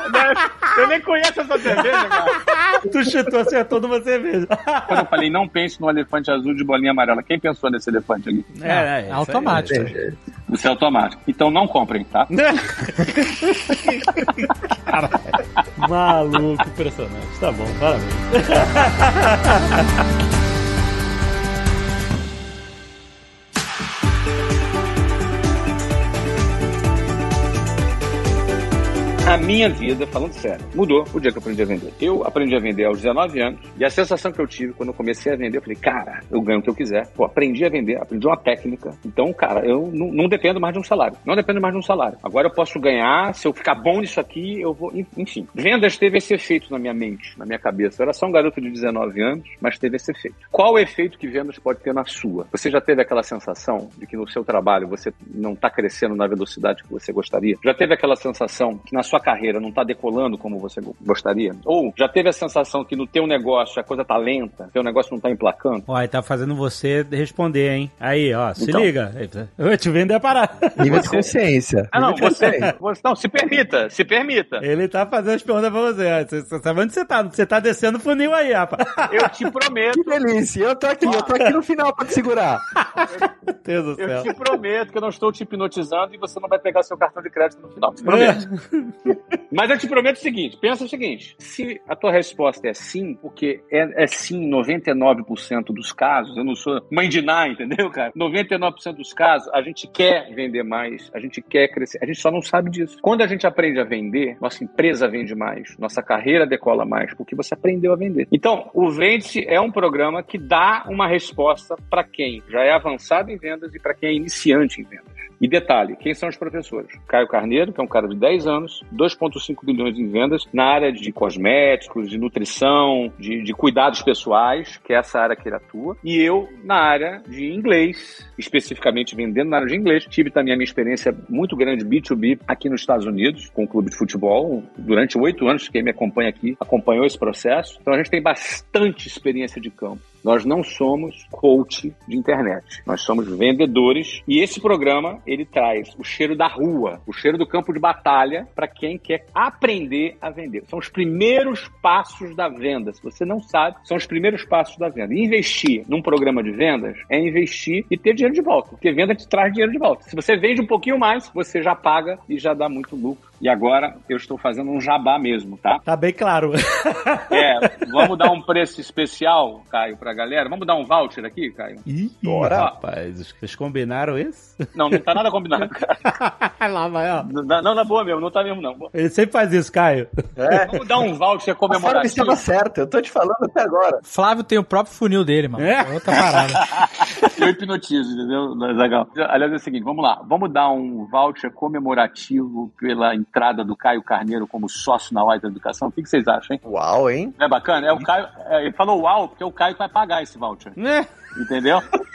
[SPEAKER 2] Eu nem conheço essa cerveja, cara.
[SPEAKER 1] Tu chutou, acertou numa cerveja.
[SPEAKER 2] Quando eu falei, não pense no elefante azul de bolinha amarela, quem pensou nesse elefante ali?
[SPEAKER 1] É, é, aí.
[SPEAKER 4] automático.
[SPEAKER 2] Isso é automático. Então não comprem, tá?
[SPEAKER 1] Maluco, impressionante. Tá bom, parabéns.
[SPEAKER 2] na minha vida, falando sério, mudou o dia que eu aprendi a vender. Eu aprendi a vender aos 19 anos e a sensação que eu tive quando eu comecei a vender, eu falei, cara, eu ganho o que eu quiser. Pô, aprendi a vender, aprendi uma técnica. Então, cara, eu não, não dependo mais de um salário. Não dependo mais de um salário. Agora eu posso ganhar, se eu ficar bom nisso aqui, eu vou. Enfim, vendas teve esse efeito na minha mente, na minha cabeça. Eu era só um garoto de 19 anos, mas teve esse efeito. Qual o efeito que vendas pode ter na sua? Você já teve aquela sensação de que no seu trabalho você não está crescendo na velocidade que você gostaria? Já teve aquela sensação que na sua carreira não está decolando como você gostaria? Ou já teve a sensação que no teu negócio a coisa tá lenta, teu negócio não tá emplacando?
[SPEAKER 1] Ó, tá fazendo você responder, hein? Aí, ó, se então, liga. Eu te vender a parada.
[SPEAKER 3] Nível de consciência.
[SPEAKER 2] Ah, não, você, você, Não, se permita, se permita.
[SPEAKER 1] Ele tá fazendo as perguntas pra você. Você, você sabe onde você tá? Você tá descendo o funil aí, rapaz.
[SPEAKER 2] Eu te prometo.
[SPEAKER 3] Que delícia. Eu tô aqui, eu tô aqui no final pra te segurar.
[SPEAKER 2] Meu Deus do céu. Eu te prometo que eu não estou te hipnotizando e você não vai pegar seu cartão de crédito no final. Te prometo. É. Mas eu te prometo o seguinte: pensa o seguinte. Se a tua resposta é sim, porque é, é sim 99% dos casos, eu não sou mãe de Ná, entendeu, cara? 99% dos casos, a gente quer vender mais, a gente quer crescer, a gente só não sabe disso. Quando a gente aprende a vender, nossa empresa vende mais, nossa carreira decola mais, porque você aprendeu a vender. Então, o Vende é um programa que dá uma resposta para quem já é avançado em vendas e para quem é iniciante em vendas. E detalhe, quem são os professores? Caio Carneiro, que é um cara de 10 anos, 2,5 bilhões em vendas na área de cosméticos, de nutrição, de, de, cuidados pessoais, que é essa área que ele atua. E eu na área de inglês, especificamente vendendo na área de inglês. Tive também a minha experiência muito grande B2B aqui nos Estados Unidos, com o clube de futebol. Durante oito anos, quem me acompanha aqui acompanhou esse processo. Então a gente tem bastante experiência de campo. Nós não somos coach de internet. Nós somos vendedores e esse programa ele traz o cheiro da rua, o cheiro do campo de batalha para quem quer aprender a vender. São os primeiros passos da venda. Se você não sabe, são os primeiros passos da venda. Investir num programa de vendas é investir e ter dinheiro de volta, porque venda te traz dinheiro de volta. Se você vende um pouquinho mais, você já paga e já dá muito lucro e agora eu estou fazendo um jabá mesmo, tá?
[SPEAKER 1] Tá bem claro.
[SPEAKER 2] É, vamos dar um preço especial, Caio, pra galera. Vamos dar um voucher aqui, Caio?
[SPEAKER 1] Ih, Bora. rapaz, vocês combinaram isso?
[SPEAKER 2] Não, não tá nada combinado, cara.
[SPEAKER 1] Lá vai, ó.
[SPEAKER 2] Não, não, na boa mesmo, não tá mesmo, não.
[SPEAKER 1] Ele sempre faz isso, Caio.
[SPEAKER 2] É. Vamos dar um voucher comemorativo. A
[SPEAKER 3] estava certa, eu tô te falando até agora.
[SPEAKER 4] Flávio tem o próprio funil dele, mano. É, outra parada.
[SPEAKER 2] eu hipnotizo, entendeu? Legal. Aliás, é o seguinte, vamos lá. Vamos dar um voucher comemorativo pela entrada do Caio Carneiro como sócio na White Educação. O que, vocês acham, hein?
[SPEAKER 3] Uau, hein?
[SPEAKER 2] É bacana? É o Caio, é, ele falou uau, porque é o Caio que vai pagar esse voucher.
[SPEAKER 1] Né?
[SPEAKER 2] Entendeu?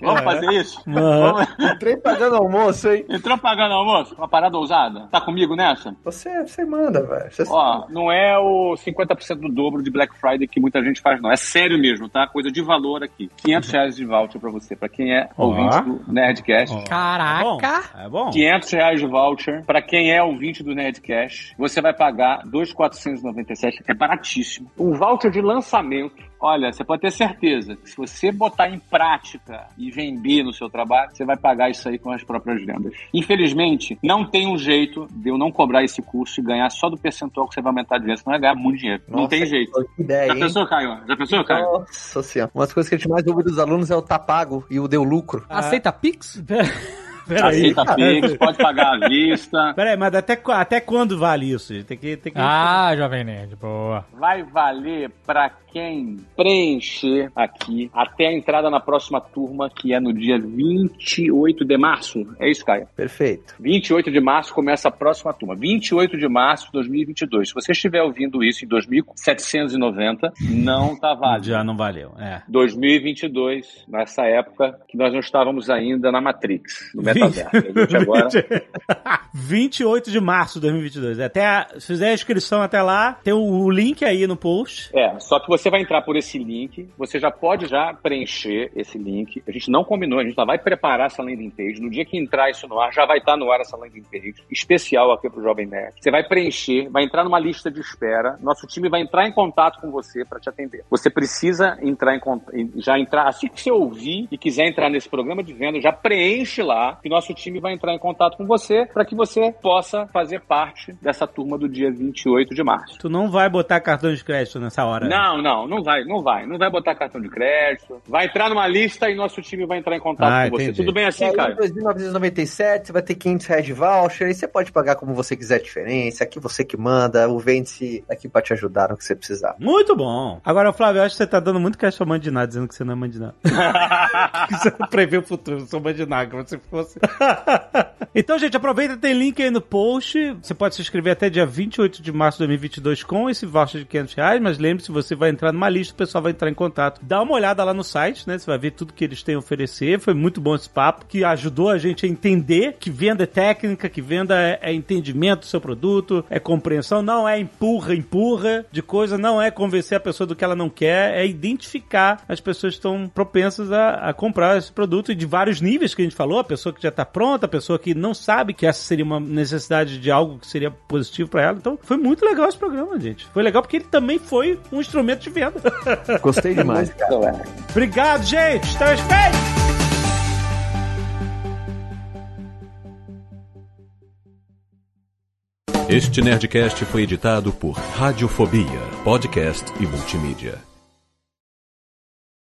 [SPEAKER 2] Vamos é. fazer isso? Vamos...
[SPEAKER 3] Entrei pagando almoço, hein?
[SPEAKER 2] Entrou pagando almoço? Uma parada ousada? Tá comigo nessa?
[SPEAKER 3] Você, você manda, velho.
[SPEAKER 2] Ó, não é o 50% do dobro de Black Friday que muita gente faz, não. É sério mesmo, tá? Coisa de valor aqui. 500 reais de voucher pra você, pra quem é ouvinte do Nerdcast.
[SPEAKER 4] Caraca!
[SPEAKER 1] É bom.
[SPEAKER 2] 500 reais de voucher pra quem é ouvinte do Nerdcast. Você vai pagar 2,497. É baratíssimo. Um voucher de lançamento Olha, você pode ter certeza que se você botar em prática e vender no seu trabalho, você vai pagar isso aí com as próprias vendas. Infelizmente, não tem um jeito de eu não cobrar esse curso e ganhar só do percentual que você vai aumentar de venda, senão vai ganhar muito dinheiro. Nossa, não tem jeito.
[SPEAKER 3] Que ideia,
[SPEAKER 2] Já pensou, Caio? Já pensou, Caio?
[SPEAKER 3] Nossa senhora. Uma das coisas que a gente mais ouve dos alunos é o tá pago e o deu lucro.
[SPEAKER 4] Aceita Pix?
[SPEAKER 2] Peraí. Aceita Pix, pode pagar à vista.
[SPEAKER 1] Peraí, mas até, até quando vale isso? Tem que, tem que...
[SPEAKER 4] Ah, Jovem Nerd, boa.
[SPEAKER 2] Vai valer pra quem preencher aqui até a entrada na próxima turma, que é no dia 28 de março. É isso, Caio?
[SPEAKER 3] Perfeito.
[SPEAKER 2] 28 de março começa a próxima turma. 28 de março de 2022. Se você estiver ouvindo isso em 2790, não tá válido.
[SPEAKER 1] Já não valeu, é.
[SPEAKER 2] 2022, nessa época que nós não estávamos ainda na Matrix, no metaverso. A agora...
[SPEAKER 1] 28 de março de 2022. Até se fizer a inscrição até lá, tem o link aí no post.
[SPEAKER 2] É, só que você vai entrar por esse link, você já pode já preencher esse link. A gente não combinou, a gente já vai preparar essa landing page. No dia que entrar isso no ar, já vai estar no ar essa landing page especial aqui para o Jovem Nerd. Você vai preencher, vai entrar numa lista de espera. Nosso time vai entrar em contato com você para te atender. Você precisa entrar em já entrar assim que você ouvir e quiser entrar nesse programa de venda, já preenche lá que nosso time vai entrar em contato com você para que você possa fazer parte dessa turma do dia 28 de março.
[SPEAKER 1] Tu não vai botar cartão de crédito nessa hora.
[SPEAKER 2] Não, não, não vai, não vai. Não vai botar cartão de crédito. Vai entrar numa lista e nosso time vai entrar em contato
[SPEAKER 1] Ah,
[SPEAKER 2] com você.
[SPEAKER 1] entendi.
[SPEAKER 2] Tudo bem
[SPEAKER 3] E
[SPEAKER 2] assim,
[SPEAKER 3] aí,
[SPEAKER 2] cara?
[SPEAKER 3] em 2.997, você vai ter 500 reais de voucher, e você pode pagar como você quiser a diferença, aqui você que manda, o Vende aqui pra te ajudar no que você precisar.
[SPEAKER 1] Muito bom. Agora, Flávio, eu acho que você tá dando muito caixa mandinar, dizendo que você não é mandinar. você não prevê o futuro, eu sou mandinar, como se fosse. então, gente, aproveita, tem link aí no post. Você pode se inscrever até dia 28 de março de 2022 com esse voucher de 500 reais, mas lembre-se, você vai entrar numa lista, o pessoal vai entrar em contato. Dá uma olhada lá no site, né? Você vai ver tudo que eles têm a oferecer. Foi muito bom esse papo, que ajudou a gente a entender que venda é técnica, que venda é, é entendimento do seu produto, é compreensão, não é empurra, empurra de coisa, não é convencer a pessoa do que ela não quer, é identificar as pessoas que estão propensas a, a comprar esse produto e de vários níveis que a gente falou, a pessoa que já está pronta, a pessoa que não sabe que essa seria uma necessidade de algo que seria positivo para ela. Então, foi muito legal esse programa, gente. Foi legal porque ele também foi um instrumento de venda.
[SPEAKER 3] Gostei demais, cara.
[SPEAKER 2] Então.
[SPEAKER 1] Obrigado, gente. Estamos feitos.
[SPEAKER 5] Este Nerdcast foi editado por Radiofobia, podcast e multimídia.